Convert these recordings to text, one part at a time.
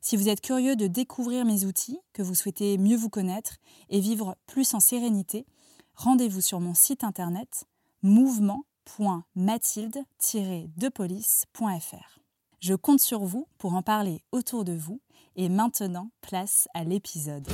Si vous êtes curieux de découvrir mes outils, que vous souhaitez mieux vous connaître et vivre plus en sérénité, rendez-vous sur mon site internet mouvement.mathilde-depolice.fr. Je compte sur vous pour en parler autour de vous et maintenant place à l'épisode.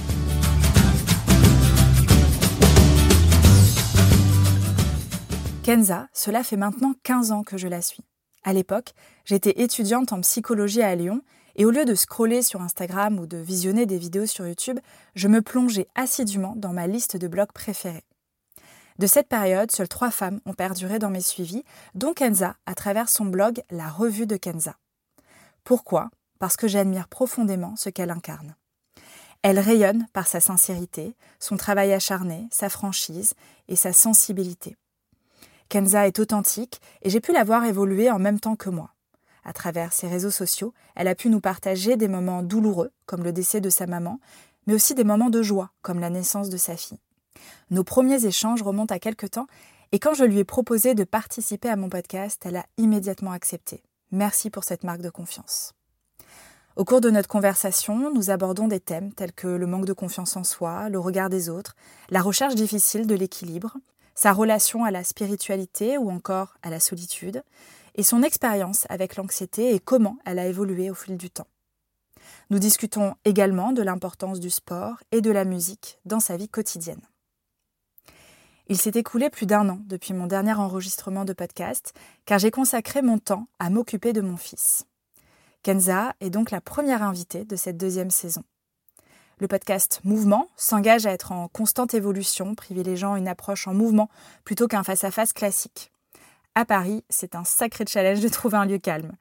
Kenza, cela fait maintenant 15 ans que je la suis. À l'époque, j'étais étudiante en psychologie à Lyon et au lieu de scroller sur Instagram ou de visionner des vidéos sur YouTube, je me plongeais assidûment dans ma liste de blogs préférés. De cette période, seules trois femmes ont perduré dans mes suivis, dont Kenza à travers son blog La Revue de Kenza. Pourquoi? Parce que j'admire profondément ce qu'elle incarne. Elle rayonne par sa sincérité, son travail acharné, sa franchise et sa sensibilité. Kenza est authentique et j'ai pu la voir évoluer en même temps que moi. À travers ses réseaux sociaux, elle a pu nous partager des moments douloureux, comme le décès de sa maman, mais aussi des moments de joie, comme la naissance de sa fille. Nos premiers échanges remontent à quelque temps, et quand je lui ai proposé de participer à mon podcast, elle a immédiatement accepté. Merci pour cette marque de confiance. Au cours de notre conversation, nous abordons des thèmes tels que le manque de confiance en soi, le regard des autres, la recherche difficile de l'équilibre, sa relation à la spiritualité ou encore à la solitude, et son expérience avec l'anxiété et comment elle a évolué au fil du temps. Nous discutons également de l'importance du sport et de la musique dans sa vie quotidienne. Il s'est écoulé plus d'un an depuis mon dernier enregistrement de podcast, car j'ai consacré mon temps à m'occuper de mon fils. Kenza est donc la première invitée de cette deuxième saison. Le podcast Mouvement s'engage à être en constante évolution, privilégiant une approche en mouvement plutôt qu'un face-à-face classique. À Paris, c'est un sacré challenge de trouver un lieu calme.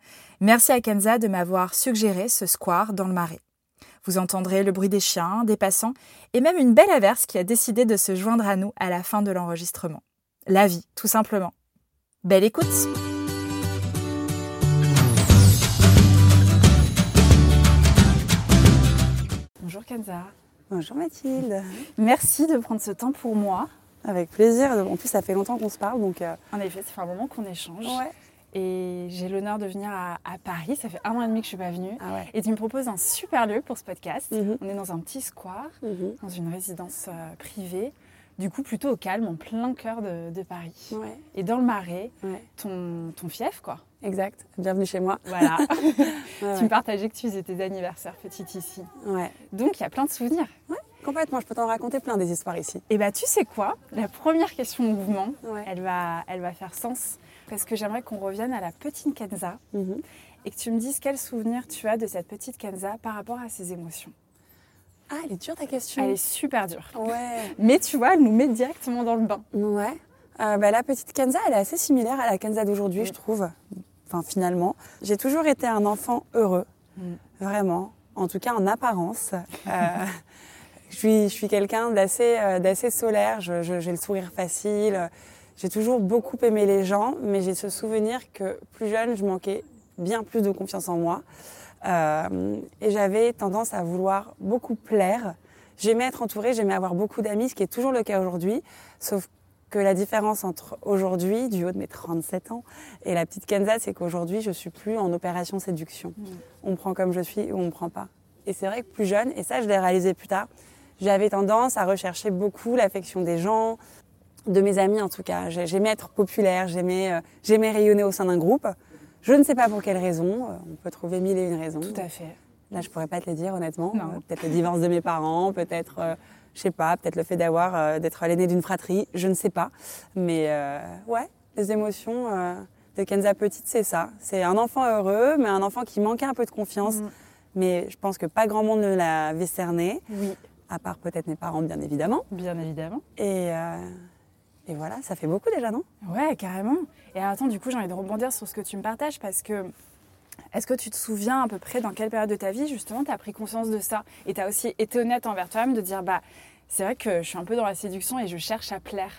Merci à Kenza de m'avoir suggéré ce square dans le Marais. Vous entendrez le bruit des chiens, des passants et même une belle averse qui a décidé de se joindre à nous à la fin de l'enregistrement. La vie, tout simplement. Belle écoute Bonjour Kenza. Bonjour Mathilde. Merci de prendre ce temps pour moi. Avec plaisir. En plus, ça fait longtemps qu'on se parle. Donc, euh, En effet, ça fait un moment qu'on échange. Et j'ai l'honneur de venir à, Paris. Ça fait un an et demi que je ne suis pas venue. Ah et tu me proposes un super lieu pour ce podcast. Mhm. On est dans un petit square, Mhm. dans une résidence euh, privée. Du coup, plutôt au calme, en plein cœur de, de Paris. Ouais. Et dans le Marais, Ouais. ton, ton fief, quoi. Exact. Bienvenue chez moi. Voilà. Ouais, tu me partageais que tu faisais tes anniversaires petite ici. ouais. Donc, il y a plein de souvenirs. Complètement. Je peux t'en raconter plein des histoires ici. Et bah, tu sais quoi? La première question de mouvement, Ouais. elle, va, elle va faire sens. Parce que j'aimerais qu'on revienne à la petite Kenza Mhm. et que tu me dises quel souvenir tu as de cette petite Kenza par rapport à ses émotions. Ah, elle est dure ta question. Elle est super dure. Ouais. Mais tu vois, elle nous met directement dans le bain. Ouais. Euh, bah, la petite Kenza, elle est assez similaire à la Kenza d'aujourd'hui, Mm. je trouve. Enfin, finalement. J'ai toujours été un enfant heureux. Mm. Vraiment. En tout cas, en apparence. Euh, je suis, je suis quelqu'un d'assez euh, d'assez solaire. Je- je- J'ai le sourire facile. J'ai toujours beaucoup aimé les gens, mais j'ai ce souvenir que plus jeune, je manquais bien plus de confiance en moi. Euh, et j'avais tendance à vouloir beaucoup plaire. j'aimais être entourée, j'aimais avoir beaucoup d'amis, ce qui est toujours le cas aujourd'hui. Sauf que la différence entre aujourd'hui, du haut de mes 37 ans, et la petite Kenza, c'est qu'aujourd'hui, je suis plus en opération séduction. Mm. On me prend comme je suis ou on me prend pas. Et c'est vrai que plus jeune, et ça, je l'ai réalisé plus tard, j'avais tendance à rechercher beaucoup l'affection des gens, de mes amis en tout cas. J'aimais être populaire, j'aimais euh, rayonner au sein d'un groupe. Je ne sais pas pour quelle raison. Euh, on peut trouver mille et une raisons. Tout à fait. Là, je pourrais pas te le dire honnêtement. Euh, peut-être le divorce de mes parents, peut-être, je je sais pas, peut-être le fait d'avoir, d'être l'aîné d'une fratrie. Je ne sais pas. Mais ouais, les émotions de Kenza petite, c'est ça. C'est un enfant heureux, mais un enfant qui manquait un peu de confiance. Mm. Mais je pense que pas grand monde ne l'a cerné. Oui. À part peut-être mes parents, bien évidemment. Bien évidemment. Et et voilà, ça fait beaucoup déjà, non? Ouais, carrément. Et attends, du coup, j'ai envie de rebondir sur ce que tu me partages parce que est-ce que tu te souviens à peu près dans quelle période de ta vie, justement, tu as pris conscience de ça? Et tu as aussi été honnête envers toi-même de dire, bah, c'est vrai que je suis un peu dans la séduction et je cherche à plaire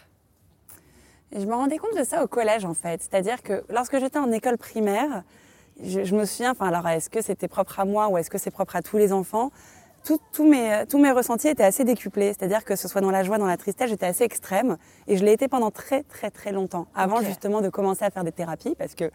et Je me rendais compte de ça au collège, en fait. C'est-à-dire que lorsque j'étais en école primaire, je, je me souviens, enfin, alors, est-ce que c'était propre à moi ou est-ce que c'est propre à tous les enfants? Tous mes, tous mes ressentis étaient assez décuplés. C'est-à-dire que ce soit dans la joie, dans la tristesse, j'étais assez extrême. Et je l'ai été pendant très, très, très longtemps. Avant justement de commencer à faire des thérapies. Parce que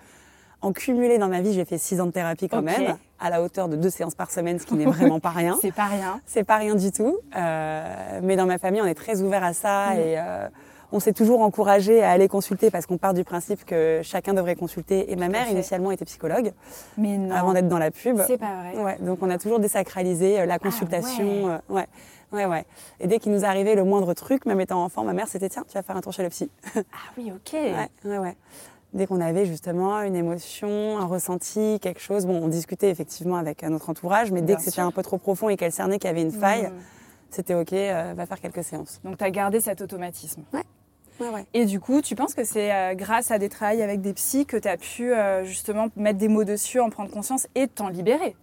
en cumulé dans ma vie, j'ai fait six ans de thérapie quand même, à la hauteur de deux séances par semaine, ce qui n'est vraiment pas rien. C'est pas rien. C'est pas rien du tout. Euh, mais dans ma famille, on est très ouvert à ça. Mm. Et euh, on s'est toujours encouragé à aller consulter parce qu'on part du principe que chacun devrait consulter. Et ma mère, initialement, était psychologue. Mais non. Avant d'être dans la pub. C'est pas vrai. Ouais, donc on a toujours désacralisé euh, la ah consultation. Euh, ouais. ouais. Ouais, Et dès qu'il nous arrivait le moindre truc, même étant enfant, ma mère, c'était tiens, tu vas faire un tour chez le psy. ah oui, ok. Ouais, ouais, ouais. Dès qu'on avait justement une émotion, un ressenti, quelque chose, bon, on discutait effectivement avec notre entourage, mais dès que c'était un peu trop profond et qu'elle cernait qu'il y avait une faille, mmh. c'était ok, euh, va faire quelques séances. Donc tu as gardé cet automatisme. Ouais. Et du coup, tu penses que c'est euh, grâce à des travails avec des psys que tu as pu euh, justement mettre des mots dessus, en prendre conscience et t'en libérer?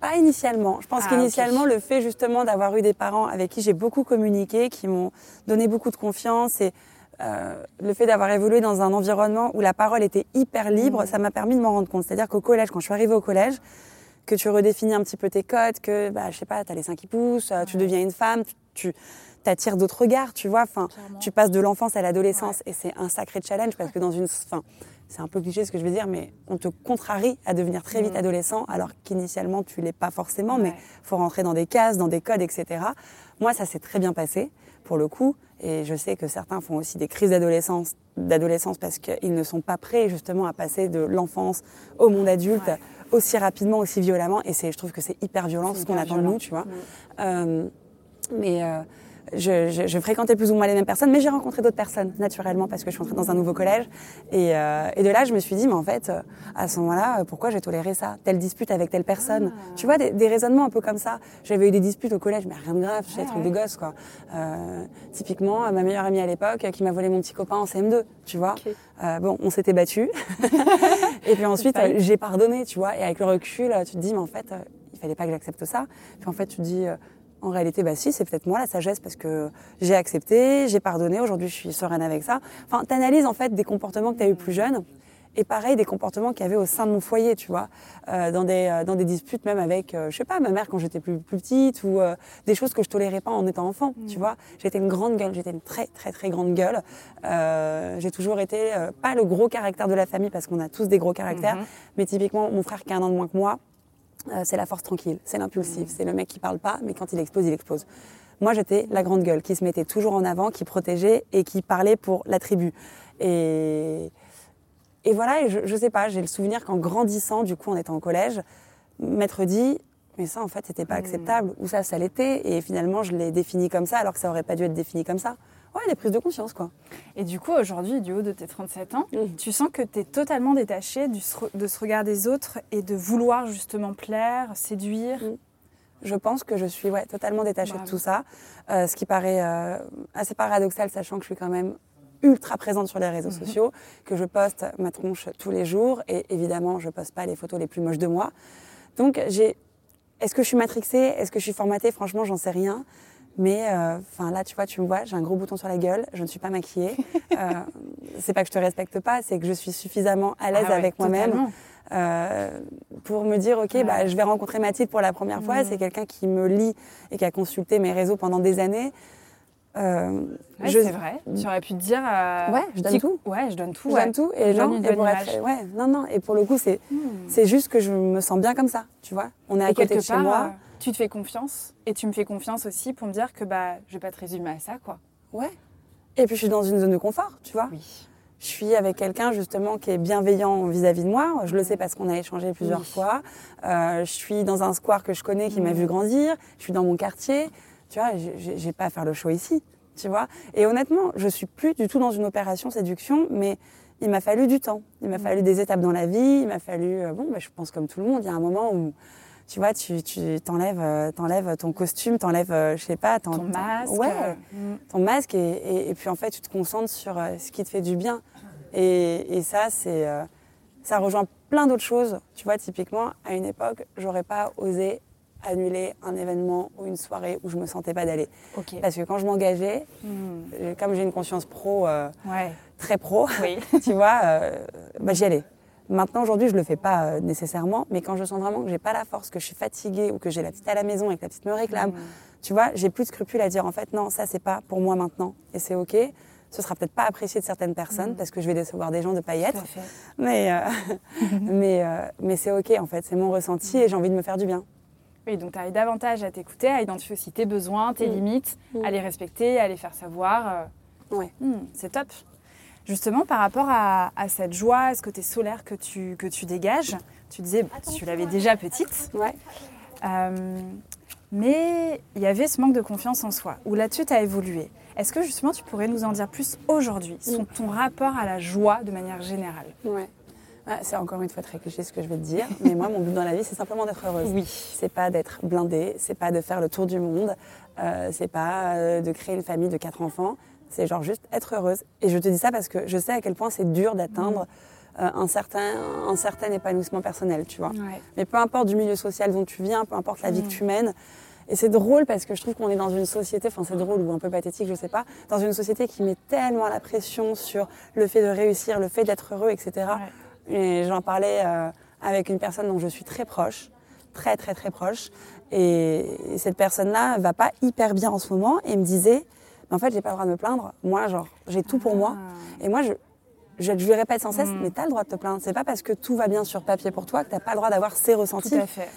Pas initialement. Je pense ah, qu'initialement, le fait justement d'avoir eu des parents avec qui j'ai beaucoup communiqué, qui m'ont donné beaucoup de confiance et euh, le fait d'avoir évolué dans un environnement où la parole était hyper libre, mmh. ça m'a permis de m'en rendre compte. C'est-à-dire qu'au collège, quand je suis arrivée au collège, que tu redéfinis un petit peu tes codes, que, bah, je sais pas, tu as les seins qui poussent, tu deviens une femme, tu t'attires d'autres regards, tu vois. Enfin, tu passes de l'enfance à l'adolescence et c'est un sacré challenge parce que dans une, enfin, c'est un peu cliché ce que je veux dire, mais on te contrarie à devenir très vite mm. adolescent alors qu'initialement tu l'es pas forcément, mais faut rentrer dans des cases, dans des codes, etc. Moi, ça s'est très bien passé pour le coup, et je sais que certains font aussi des crises d'adolescence, d'adolescence parce qu'ils ne sont pas prêts justement à passer de l'enfance au monde adulte. aussi rapidement, aussi violemment, et c'est, je trouve que c'est hyper violent ce qu'on attend de nous, tu vois. Mm. Euh, mais euh, je, je, je, fréquentais plus ou moins les mêmes personnes, mais j'ai rencontré d'autres personnes naturellement parce que je suis entrée dans un nouveau collège. Et, euh, et de là, je me suis dit, mais en fait, euh, à ce moment-là, euh, pourquoi j'ai toléré ça Telle dispute avec telle personne. Ah. Tu vois, des, des, raisonnements un peu comme ça. J'avais eu des disputes au collège, mais rien de grave, c'est des trucs de gosse, quoi. Euh, typiquement, ma meilleure amie à l'époque qui m'a volé mon petit copain en CM2, tu vois. Euh, bon, on s'était battus. et puis ensuite, j'ai pardonné, tu vois. Et avec le recul, tu te dis, mais en fait, il fallait pas que j'accepte ça. Puis en fait, tu te dis en réalité, bah si, c'est peut-être moi la sagesse parce que j'ai accepté, j'ai pardonné, aujourd'hui je suis sereine avec ça. Enfin, t'analyses en fait des comportements que tu as eu plus jeune et pareil des comportements qu'il y avait au sein de mon foyer, tu vois, euh, dans des euh, dans des disputes même avec, euh, je sais pas, ma mère quand j'étais plus plus petite ou euh, des choses que je tolérais pas en étant enfant, tu mm. vois. J'étais une grande gueule, j'étais une très très très grande gueule. j'ai toujours été pas le gros caractère de la famille parce qu'on a tous des gros caractères, mm-hmm. mais typiquement mon frère qui a un an de moins que moi, euh, c'est la force tranquille, c'est l'impulsif, c'est le mec qui parle pas, mais quand il explose, il explose. Moi, j'étais la grande gueule qui se mettait toujours en avant, qui protégeait et qui parlait pour la tribu. Et, et voilà, je, je sais pas, j'ai le souvenir qu'en grandissant, du coup, en étant au collège, maître dit, mais ça, en fait, c'était pas hmm. acceptable, ou ça, ça l'était, et finalement, je l'ai défini comme ça, alors que ça aurait pas dû être défini comme ça ouais, des prises de conscience, quoi. Et du coup, aujourd'hui, du haut de tes 37 ans, mmh. tu sens que tu es totalement détaché de ce regard des autres et de vouloir justement plaire, séduire? Mmh. Je pense que je suis ouais, totalement détachée de tout ça, euh, ce qui paraît euh, assez paradoxal, sachant que je suis quand même ultra présente sur les réseaux mmh. sociaux, que je poste ma tronche tous les jours, et évidemment, je poste pas les photos les plus moches de moi. Donc, j'ai... Est-ce que je suis matrixée? Est-ce que je suis formatée? Franchement, j'en sais rien. Mais euh, enfin là, tu vois, tu me vois, j'ai un gros bouton sur la gueule, je ne suis pas maquillée. euh, c'est pas que je te respecte pas, c'est que je suis suffisamment à l'aise ah avec moi-même. euh, pour me dire, ok, bah, je vais rencontrer Mathilde pour la première fois. Mm. C'est quelqu'un qui me lit et qui a consulté mes réseaux pendant des années. Euh, Ouais, je- C'est vrai. Tu aurais pu te dire. euh, Ouais, je donne petit- tout. Ouais, je donne tout. je ouais. donne tout et, Je donne non, une et pour être, ouais, non, non. Et pour le coup, c'est, Hmm. c'est juste que je me sens bien comme ça, tu vois. On est à côté de chez moi. Tu te fais confiance et tu me fais confiance aussi pour me dire que bah, je vais pas te résumer à ça, quoi. Ouais. Et puis je suis dans une zone de confort, tu vois. Oui. Je suis avec quelqu'un justement qui est bienveillant vis-à-vis de moi. Je le sais parce qu'on a échangé plusieurs Oui. fois. Euh, je suis dans un square que je connais qui m'a Mm. vu grandir. Je suis dans mon quartier. Tu vois, j'ai pas à faire le show ici. Tu vois. Et honnêtement, je suis plus du tout dans une opération séduction, mais il m'a fallu du temps. Il m'a Mm. fallu des étapes dans la vie. Il m'a fallu, euh, bon, bah, je pense comme tout le monde, il y a un moment où tu vois, tu, tu t'enlèves, euh, t'enlèves ton costume, t'enlèves, euh, je sais pas, t'en- Ton t'en- masque. Ouais, euh, mm. ton masque et, et- et puis en fait tu te concentres sur euh, ce qui te fait du bien et, et ça c'est euh, ça rejoint plein d'autres choses tu vois typiquement à une époque j'aurais pas osé annuler un événement ou une soirée où je me sentais pas d'aller Ok. parce que quand je m'engageais Mm. euh, comme j'ai une conscience pro euh, Ouais. très pro Oui. tu vois euh, bah, j'y allais Maintenant, aujourd'hui, je le fais pas euh, nécessairement, mais quand je sens vraiment que j'ai pas la force, que je suis fatiguée ou que j'ai la petite à la maison et que la petite me réclame, Mm. tu vois, j'ai plus de scrupules à dire en fait non, ça c'est pas pour moi maintenant et c'est ok. Ce sera peut-être pas apprécié de certaines personnes parce que je vais décevoir des gens de pas y être, mais euh, mais euh, mais c'est ok en fait, c'est mon ressenti et j'ai envie de me faire du bien. Oui, donc tu arrives davantage à t'écouter, à identifier aussi tes besoins, tes limites, à les respecter, à les faire savoir. Hmm, c'est top. Justement, par rapport à, à cette joie, à ce côté solaire que tu, que tu dégages, tu disais, bah, tu l'avais déjà petite, Ouais. euh, mais il y avait ce manque de confiance en soi, où là-dessus tu as évolué. Est-ce que justement tu pourrais nous en dire plus aujourd'hui, sur ton rapport à la joie de manière générale? Ouais. Ah, c'est encore une fois très cliché ce que je vais te dire, mais moi mon but dans la vie c'est simplement d'être heureuse. Oui. C'est pas d'être blindée, c'est pas de faire le tour du monde, euh, c'est pas euh, de créer une famille de quatre enfants, c'est genre juste être heureuse. Et je te dis ça parce que je sais à quel point c'est dur d'atteindre euh, un, certain, un certain épanouissement personnel, tu vois. Ouais. Mais peu importe du milieu social dont tu viens, peu importe la vie Mm. que tu mènes. Et c'est drôle parce que je trouve qu'on est dans une société, enfin c'est drôle ou un peu pathétique, je sais pas, dans une société qui met tellement la pression sur le fait de réussir, le fait d'être heureux, etc. Et j'en parlais euh, avec une personne dont je suis très proche, très très très proche. Et cette personne-là va pas hyper bien en ce moment et me disait, Mais en fait j'ai pas le droit de me plaindre. Moi genre j'ai tout pour moi. Ah. Et moi je je, je lui répète sans cesse, Mm. mais tu as le droit de te plaindre. C'est pas parce que tout va bien sur papier pour toi que t'as pas le droit d'avoir ces ressentis. Tout à fait.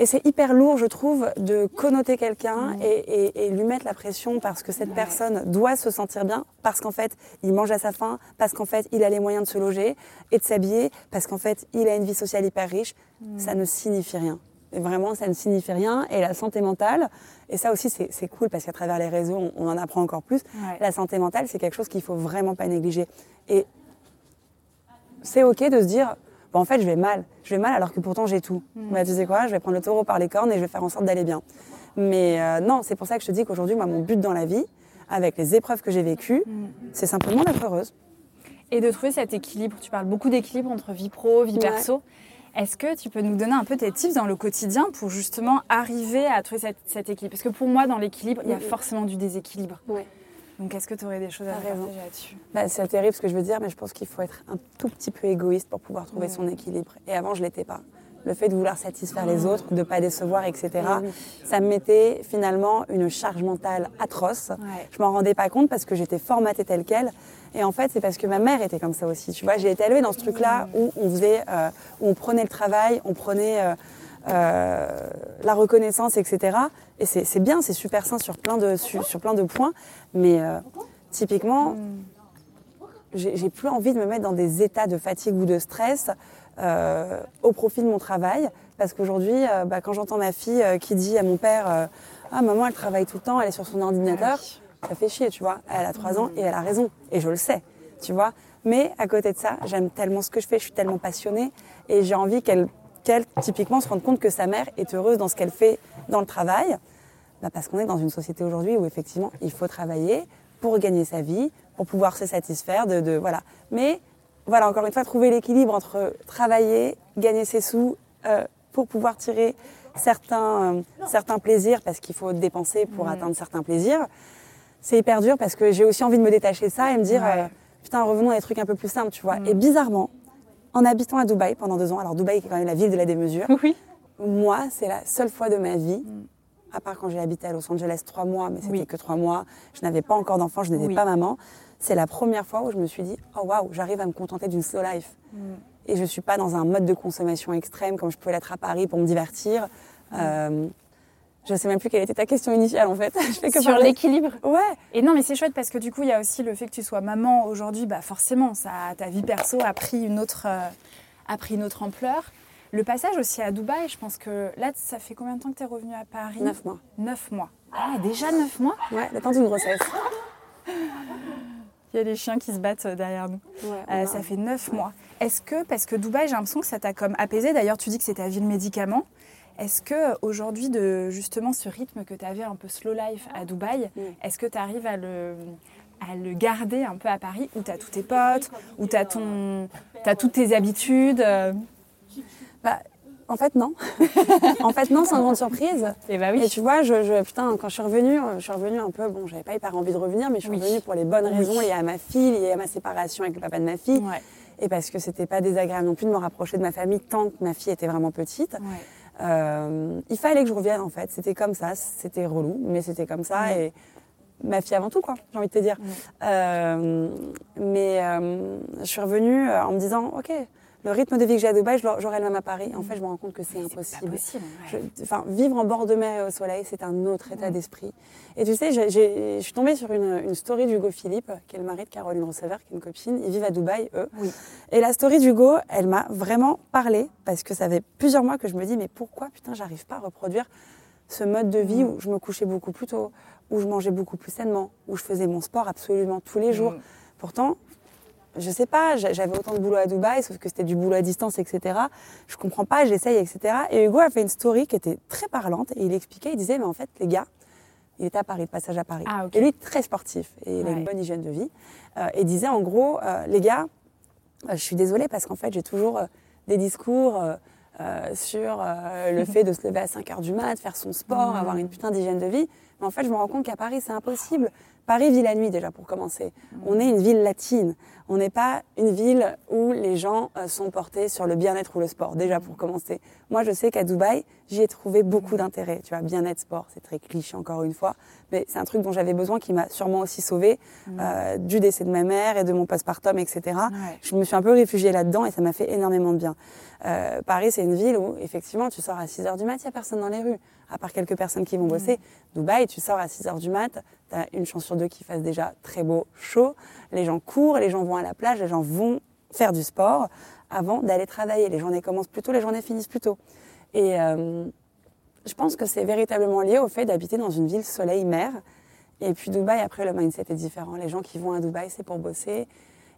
Et c'est hyper lourd, je trouve, de connoter quelqu'un Mm. et, et- et lui mettre la pression parce que cette personne doit se sentir bien, parce qu'en fait, il mange à sa faim, parce qu'en fait, il a les moyens de se loger et de s'habiller, parce qu'en fait, il a une vie sociale hyper riche. Mm. Ça ne signifie rien. Et vraiment, ça ne signifie rien. Et la santé mentale, et ça aussi, c'est cool parce qu'à travers les réseaux, on, on en apprend encore plus. Ouais. La santé mentale, c'est quelque chose qu'il faut vraiment pas négliger. Et c'est ok de se dire, bon, en fait, je vais mal. Je vais mal alors que pourtant j'ai tout. Bah, tu sais quoi, je vais prendre le taureau par les cornes et je vais faire en sorte d'aller bien. Mais euh, non, c'est pour ça que je te dis qu'aujourd'hui, moi, mon but dans la vie, avec les épreuves que j'ai vécues, c'est simplement d'être heureuse. Et de trouver cet équilibre. Tu parles beaucoup d'équilibre entre vie pro, vie Ouais. perso. Est-ce que tu peux nous donner un peu tes tips dans le quotidien pour justement arriver à trouver cet, cet équilibre Parce que pour moi, dans l'équilibre, il y a Mhm. forcément du déséquilibre. Ouais. Donc, est-ce que tu aurais des choses à raison. partager là-dessus? Bah, c'est terrible ce que je veux dire, mais je pense qu'il faut être un tout petit peu égoïste pour pouvoir trouver son équilibre. Et avant, je l'étais pas. Le fait de vouloir satisfaire les autres, de pas décevoir, etc., ça me mettait finalement une charge mentale atroce. Ouais. Je m'en rendais pas compte parce que j'étais formatée telle quelle. Et en fait, c'est parce que ma mère était comme ça aussi. Tu vois, j'ai été élevée dans ce truc-là où on faisait, euh, où on prenait le travail, on prenait euh, euh, la reconnaissance, etc. Et c'est bien, c'est super sain sur plein de, sur, sur plein de points. Mais euh, typiquement, j'ai j'ai plus envie de me mettre dans des états de fatigue ou de stress euh, au profit de mon travail. Parce qu'aujourd'hui, euh, bah, quand j'entends ma fille qui dit à mon père euh, Ah, maman, elle travaille tout le temps, elle est sur son ordinateur, ça fait chier, tu vois. Elle a 3 ans et elle a raison. Et je le sais, tu vois. Mais à côté de ça, j'aime tellement ce que je fais, je suis tellement passionnée et j'ai envie qu'elle, qu'elle, typiquement, se rende compte que sa mère est heureuse dans ce qu'elle fait dans le travail. Bah, parce qu'on est dans une société aujourd'hui où effectivement il faut travailler pour gagner sa vie, pour pouvoir se satisfaire de, de- voilà. Mais voilà encore une fois trouver l'équilibre entre travailler, gagner ses sous euh, pour pouvoir tirer certains euh, certains plaisirs parce qu'il faut dépenser pour atteindre certains plaisirs. C'est hyper dur parce que j'ai aussi envie de me détacher de ça et me dire Ouais. euh, putain revenons à des trucs un peu plus simples tu vois. Et bizarrement en habitant à Dubaï pendant deux ans, alors Dubaï qui est quand même la ville de la démesure, Oui. moi, c'est la seule fois de ma vie, à part quand j'ai habité à Los Angeles trois mois, mais c'était Oui. que trois mois, je n'avais pas encore d'enfant, je n'étais Oui. pas maman. C'est la première fois où je me suis dit, oh waouh, j'arrive à me contenter d'une slow life. Et je suis pas dans un mode de consommation extrême comme je pouvais l'être à Paris pour me divertir. Euh, je sais même plus quelle était ta question initiale en fait. je fais que Sur l'équilibre. Ouais. Et non, mais c'est chouette parce que du coup, il y a aussi le fait que tu sois maman aujourd'hui, bah forcément, ça, ta vie perso a pris une autre, euh, a pris une autre ampleur. Le passage aussi à Dubaï, je pense que là, ça fait combien de temps que tu es revenue à Paris? Neuf mois. Neuf mois. Ah, déjà neuf mois? Ouais, le temps d'une grossesse. Il y a les chiens qui se battent euh, derrière nous. Ouais, Euh, ça fait neuf mois. Est-ce que, parce que Dubaï, j'ai l'impression que ça t'a comme apaisé, d'ailleurs tu dis que c'est ta ville médicament, est-ce que aujourd'hui, de justement ce rythme que tu avais un peu slow life à Dubaï, Mm. est-ce que tu arrives à le, à le garder un peu à Paris, où tu as tous tes potes, où tu as, as toutes tes habitudes euh? Bah, en fait, non. en fait, non, sans grande surprise. Et bah Et tu vois, je, je- putain, quand je suis revenue, euh, je suis revenue un peu, bon, j'avais pas hyper envie de revenir, mais je suis Oui. revenue pour les bonnes Oui. raisons liées à ma fille, liées à ma séparation avec le papa de ma fille. Ouais. Et parce que c'était pas désagréable non plus de me rapprocher de ma famille tant que ma fille était vraiment petite. Ouais. Euh, il fallait que je revienne en fait. C'était comme ça, c'était relou, mais c'était comme ça. Ouais. Et ma fille avant tout, quoi, j'ai envie de te dire. Euh, mais euh, je suis revenue euh, en me disant, ok, le rythme de vie que j'ai à Dubaï, je l'aurai- j'aurai le même à Paris. En fait, je me rends compte que c'est impossible. possible. ouais. Je- enfin, vivre en bord de mer et au soleil, c'est un autre état d'esprit. Et tu sais, je suis tombée sur une, une story d'Hugo Philippe, qui est le mari de Caroline Receveur, qui est une copine. Ils vivent à Dubaï, eux. Oui. Et la story d'Hugo, elle m'a vraiment parlé, parce que ça fait plusieurs mois que je me dis, mais pourquoi, putain, j'arrive pas à reproduire ce mode de vie où je me couchais beaucoup plus tôt, où je mangeais beaucoup plus sainement, où je faisais mon sport absolument tous les jours. Mm. Pourtant, je sais pas, j'a- j'avais autant de boulot à Dubaï, sauf que c'était du boulot à distance, etc. Je comprends pas, j'essaye, etc. Et Hugo a fait une story qui était très parlante et il expliquait, il disait, mais en fait, les gars, il était à Paris, de passage à Paris. Ah. Et lui, très sportif et il a une bonne hygiène de vie. Euh, et il disait, en gros, euh, les gars, euh, je suis désolée parce qu'en fait, j'ai toujours euh, des discours sur le fait de se lever à 5 heures du mat, faire son sport, avoir une putain d'hygiène de vie. Mais en fait, je me rends compte qu'à Paris, c'est impossible. Paris vit la nuit déjà pour commencer. On est une ville latine. On n'est pas une ville où les gens euh, sont portés sur le bien-être ou le sport, déjà pour commencer. Moi, je sais qu'à Dubaï, j'y ai trouvé beaucoup d'intérêt. Tu vois, bien-être, sport, c'est très cliché encore une fois, mais c'est un truc dont j'avais besoin qui m'a sûrement aussi sauvée euh, du décès de ma mère et de mon postpartum, etc. Ouais. Je me suis un peu réfugiée là-dedans et ça m'a fait énormément de bien. Euh, Paris, c'est une ville où, effectivement, tu sors à 6 heures du mat, il n'y a personne dans les rues, à part quelques personnes qui vont bosser. Dubaï, tu sors à 6 heures du mat, tu as une chance sur deux qu'il fasse déjà très beau, chaud. Les gens courent, les gens vont à la plage, les gens vont faire du sport avant d'aller travailler. Les journées commencent plus tôt, les journées finissent plus tôt. Et euh, je pense que c'est véritablement lié au fait d'habiter dans une ville soleil-mer. Et puis Dubaï, après, le mindset est différent. Les gens qui vont à Dubaï, c'est pour bosser.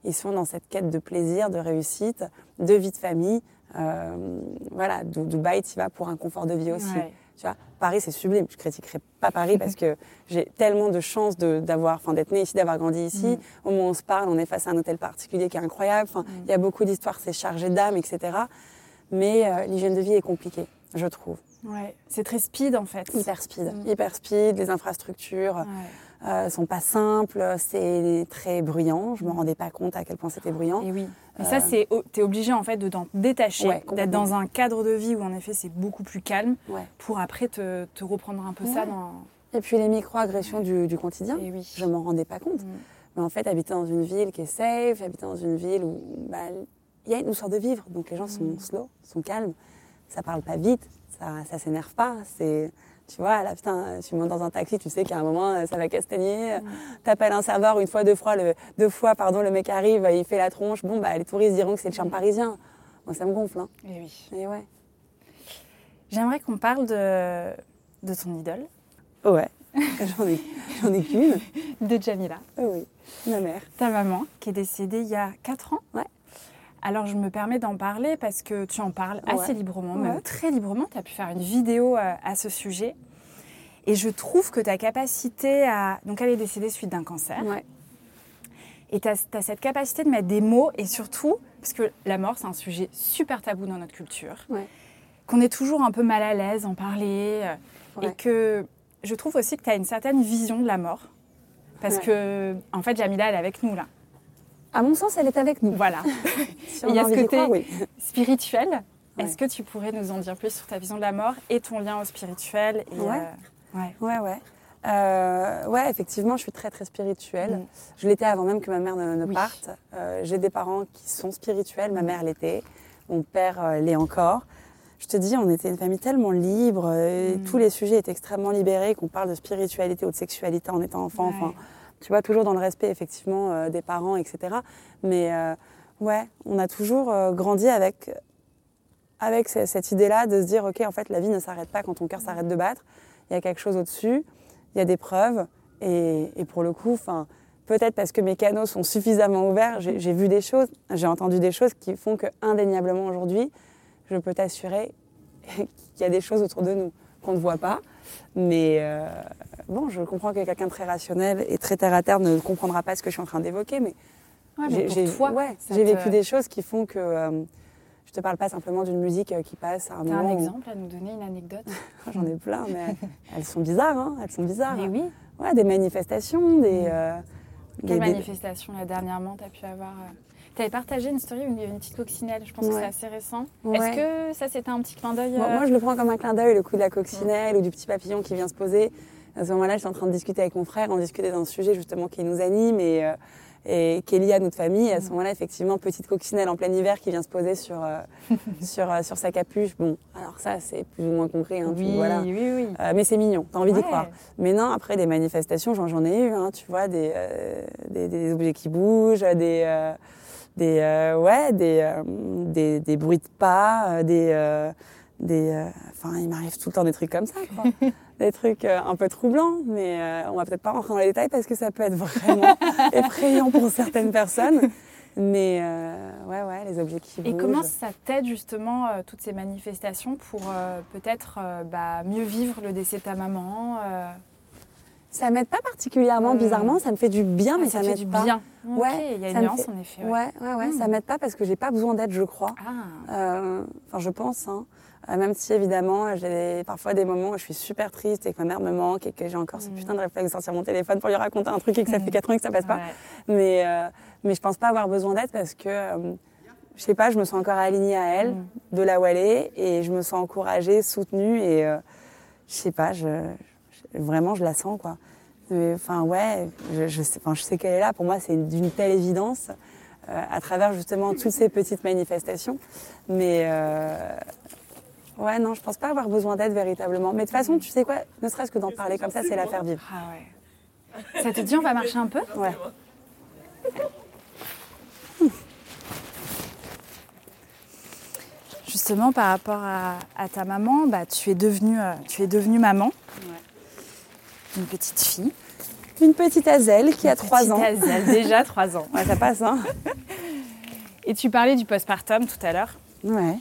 Ils sont dans cette quête de plaisir, de réussite, de vie de famille. Euh, voilà, Du- Dubaï, tu vas pour un confort de vie aussi. Ouais. Tu vois, Paris, c'est sublime. Je critiquerai pas Paris parce que j'ai tellement de chance de- d'avoir, enfin, d'être née ici, d'avoir grandi ici. Au moment où on se parle, on est face à un hôtel particulier qui est incroyable. Enfin, il y a beaucoup d'histoires, c'est chargé d'âme, etc. Mais euh, l'hygiène de vie est compliquée, je trouve. Ouais. C'est très speed en fait. Hyper speed, Mm. hyper speed. Les infrastructures Ouais. euh, sont pas simples, c'est très bruyant. Je me rendais pas compte à quel point c'était bruyant. Et oui. Mais ça, c'est, tu es obligé en fait de t'en détacher, Ouais, d'être dans un cadre de vie où en effet c'est beaucoup plus calme Ouais. pour après te, te reprendre un peu ça dans. Et puis les micro-agressions du, du quotidien, Et oui. je m'en rendais pas compte. Mm. Mais en fait, habiter dans une ville qui est safe, habiter dans une ville où bah, il y a une douceur de vivre, donc les gens sont slow, sont calmes, ça parle pas vite, ça, ça s'énerve pas. C'est, tu vois, là, putain, tu montes dans un taxi, tu sais qu'à un moment, ça va castagner. T'appelles un serveur une fois, deux fois, le, deux fois, pardon, le mec arrive, il fait la tronche. Bon, bah, les touristes diront que c'est le charme parisien. Moi, ça me gonfle. Hein. Et oui. Et ouais. J'aimerais qu'on parle de, de ton idole, Ouais. j'en ai, j'en ai qu'une. de Jamila, Oh oui, ma mère. ta maman, qui est décédée il y a 4 ans. Ouais. Alors je me permets d'en parler parce que tu en parles assez librement, Ouais. même très librement. Tu as pu faire une vidéo euh, à ce sujet. Et je trouve que ta capacité à... Donc elle est décédée suite d'un cancer. Ouais. Et tu as, cette capacité de mettre des mots et surtout, parce que la mort, c'est un sujet super tabou dans notre culture, qu'on est toujours un peu mal à l'aise en parler. euh. Et que je trouve aussi que tu as une certaine vision de la mort. Parce que, en fait, Jamila, elle est avec nous là. À mon sens, elle est avec nous. Voilà. Si il y a ce côté oui. spirituel. Ouais. Est-ce que tu pourrais nous en dire plus sur ta vision de la mort et ton lien au spirituel et, Ouais. euh, ouais. Ouais, ouais. Euh, ouais, effectivement, je suis très, très spirituelle. Mm. Je l'étais avant même que ma mère ne, ne Oui. parte. Euh, J'ai des parents qui sont spirituels. Ma mère l'était. Mon père l'est encore. Je te dis, on était une famille tellement libre. et Mm. Tous les sujets étaient extrêmement libérés, qu'on parle de spiritualité ou de sexualité en étant enfant. Ouais. Enfin, tu vois, toujours dans le respect, effectivement, euh, des parents, etc. Mais euh, ouais, on a toujours euh, grandi avec, avec ce- cette idée-là de se dire, OK, en fait, la vie ne s'arrête pas quand ton cœur s'arrête de battre. Il y a quelque chose au-dessus, il y a des preuves. Et, et pour le coup, peut-être parce que mes canaux sont suffisamment ouverts, j'ai vu des choses, j'ai entendu des choses qui font que, indéniablement aujourd'hui, je peux t'assurer qu'il y a des choses autour de nous qu'on ne voit pas. Mais euh, bon, je comprends que quelqu'un de très rationnel et très terre à terre ne comprendra pas ce que je suis en train d'évoquer, mais Ouais, j'ai ouais, j'ai te- vécu des choses qui font que euh, je te parle pas simplement d'une musique euh, qui passe à un T'as moment. un où- exemple à nous donner, une anecdote? J'en ai plein, mais elles sont bizarres, hein, elles sont bizarres. Mais oui. Ouais, des manifestations, des. euh, Quelle des- des- manifestation là dernièrement t'as pu avoir Tu avais partagé une story, une, une petite coccinelle, je pense que c'est assez récent. Ouais. Est-ce que ça c'était un petit clin d'œil Moi, euh, moi, je le prends comme un clin d'œil, le coup de la coccinelle ou du petit papillon qui vient se poser. À ce moment-là, j'étais en train de discuter avec mon frère, on discutait d'un sujet justement qui nous anime et, euh, et qui est lié à notre famille. Et à ce moment-là, effectivement, petite coccinelle en plein hiver qui vient se poser sur, euh, sur, euh, sur sa capuche. Bon, alors ça, c'est plus ou moins concret. Hein, Oui, voilà. oui, oui. Euh, mais c'est mignon, t'as envie d'y Ouais. croire. Mais non, après des manifestations, j'en, j'en ai eu, hein, tu vois, des, euh, des, des objets qui bougent, des, euh, des, euh, ouais, des, euh, des, des bruits de pas, euh, des, des, enfin, il m'arrive tout le temps des trucs comme ça, quoi. des trucs un peu troublants, mais on va peut-être pas rentrer dans les détails parce que ça peut être vraiment effrayant pour certaines personnes. Mais euh, ouais, ouais, les objets qui Et bougent. comment ça t'aide justement euh, toutes ces manifestations pour euh, peut-être bah, mieux vivre le décès de ta maman Ça m'aide pas particulièrement, Hmm. bizarrement, ça me fait du bien, mais ah, ça, fait m'aide du pas. bien. Ouais, il y a ça une nuance fait- en effet. ouais. Ouais, ouais, ouais, Mm. ça m'aide pas parce que j'ai pas besoin d'aide, je crois. Ah. Euh, Enfin, je pense. Hein. Euh, même si évidemment, j'ai parfois des moments où je suis super triste et que ma mère me manque et que j'ai encore ce Mm. putain de réflexe de sortir mon téléphone pour lui raconter un truc et que ça fait 4 ans que ça passe pas. Ouais. Mais, euh, mais je pense pas avoir besoin d'aide parce que, euh, je sais pas, je me sens encore alignée à elle, de là où elle est, et je me sens encouragée, soutenue et je sais pas, je- vraiment je la sens quoi. Enfin ouais, je, je sais, enfin, je sais qu'elle est là. Pour moi, c'est d'une telle évidence euh, à travers justement toutes ces petites manifestations. Mais euh, ouais, non, je pense pas avoir besoin d'aide véritablement. Mais de toute façon, tu sais quoi, ne serait-ce que d'en parler comme ça, c'est la faire vivre. Ah ouais. Ça te dit on va marcher un peu? Ouais. Justement, par rapport à, à ta maman, bah, tu, es devenue, euh, tu es devenue maman d'une petite fille. Une petite Azelle qui a 3 Petite ans. Azelle, déjà 3 ans. Ouais, ça passe, hein Et tu parlais du postpartum tout à l'heure. Ouais.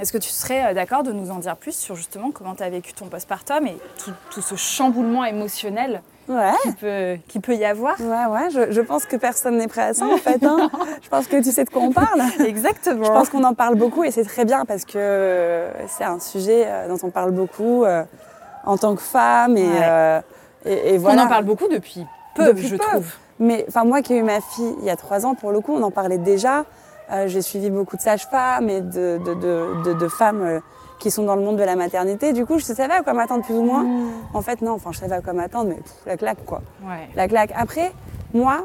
Est-ce que tu serais euh, d'accord de nous en dire plus sur justement comment tu as vécu ton postpartum et tout, tout ce chamboulement émotionnel Ouais. qui peut, qui peut y avoir? Ouais, ouais, je, je pense que personne n'est prêt à ça en fait. Hein. je pense que tu sais de quoi on parle. Exactement. Je pense qu'on en parle beaucoup et c'est très bien parce que c'est un sujet euh, dont on parle beaucoup euh, en tant que femme et, Ouais. euh, et, et On voilà. en parle beaucoup depuis peu, Depuis je peu. trouve. Mais enfin moi qui ai eu ma fille il y a trois ans, pour le coup, on en parlait déjà. Euh, J'ai suivi beaucoup de sages-femmes et de, de, de, de- de femmes euh, qui sont dans le monde de la maternité. Du coup, je savais à quoi m'attendre plus ou moins. Mmh. En fait, non, enfin je savais à quoi m'attendre, mais pff, la claque quoi. Ouais. La claque. Après, moi,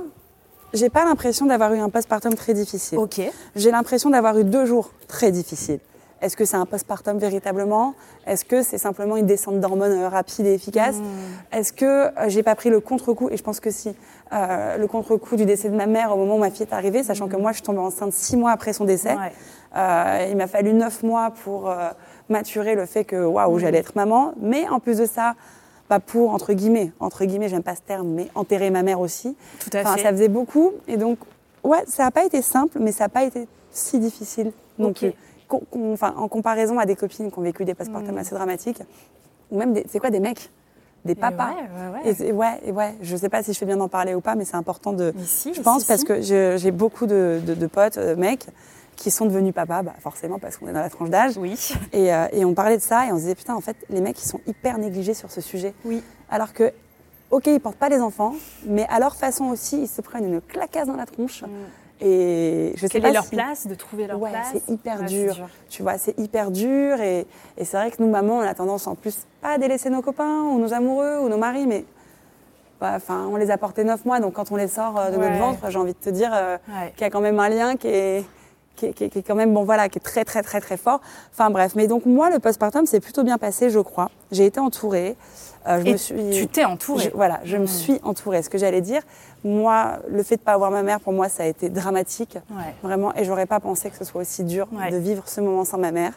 j'ai pas l'impression d'avoir eu un postpartum très difficile. Ok. J'ai l'impression d'avoir eu deux jours très difficiles. Est-ce que c'est un postpartum véritablement? Est-ce que c'est simplement une descente d'hormones euh, rapide et efficace? Mmh. Est-ce que euh, j'ai pas pris le contre-coup? Et je pense que si. Euh, le contre-coup du décès de ma mère au moment où ma fille est arrivée, sachant que moi je tombée enceinte six mois après son décès. Ouais. Euh, il m'a fallu neuf mois pour euh, maturer le fait que waouh, j'allais être maman. Mais en plus de ça, bah, pour entre guillemets, entre guillemets, j'aime pas ce terme, mais enterrer ma mère aussi. Tout à Enfin, fait. ça faisait beaucoup. Et donc, ouais, ça n'a pas été simple, mais ça n'a pas été si difficile non Ok. Enfin, en comparaison à des copines qui ont vécu des postpartums Mm. assez dramatiques, ou même, des- c'est quoi, des mecs? Des Et papas ouais, ouais, et ouais. ouais, et ouais, je sais pas si je fais bien d'en parler ou pas, mais c'est important de. Si, je pense si, parce si. que j'ai beaucoup de, de- de potes, euh, mecs, qui sont devenus papas, bah, forcément parce qu'on est dans la tranche d'âge. Oui. Et, euh, et on parlait de ça et on se disait putain, en fait, les mecs ils sont hyper négligés sur ce sujet. Oui. Alors que ok, ils portent pas les enfants, mais à leur façon aussi, ils se prennent une clacasse dans la tronche. Et je sais Quelle pas est leur si- place de trouver leur Ouais, place? c'est hyper Ouais, dur. dur. Tu vois, c'est hyper dur. Et, et c'est vrai que nous, mamans, on a tendance en plus pas à délaisser nos copains ou nos amoureux ou nos maris, mais ouais, enfin, on les a portés neuf mois. Donc quand on les sort euh, de notre ventre, j'ai envie de te dire euh, qu'il y a quand même un lien qui est, qui, est- qui est- qui est quand même bon, voilà, qui est très très très très fort. Enfin bref, mais donc moi, le postpartum s'est plutôt bien passé, je crois. J'ai été entourée. Euh, je Et me suis. tu t'es entourée. Je- voilà, je me suis entourée. Ce que j'allais dire, moi, le fait de pas avoir ma mère, pour moi, ça a été dramatique. Ouais. Vraiment, et j'aurais pas pensé que ce soit aussi dur Ouais. de vivre ce moment sans ma mère.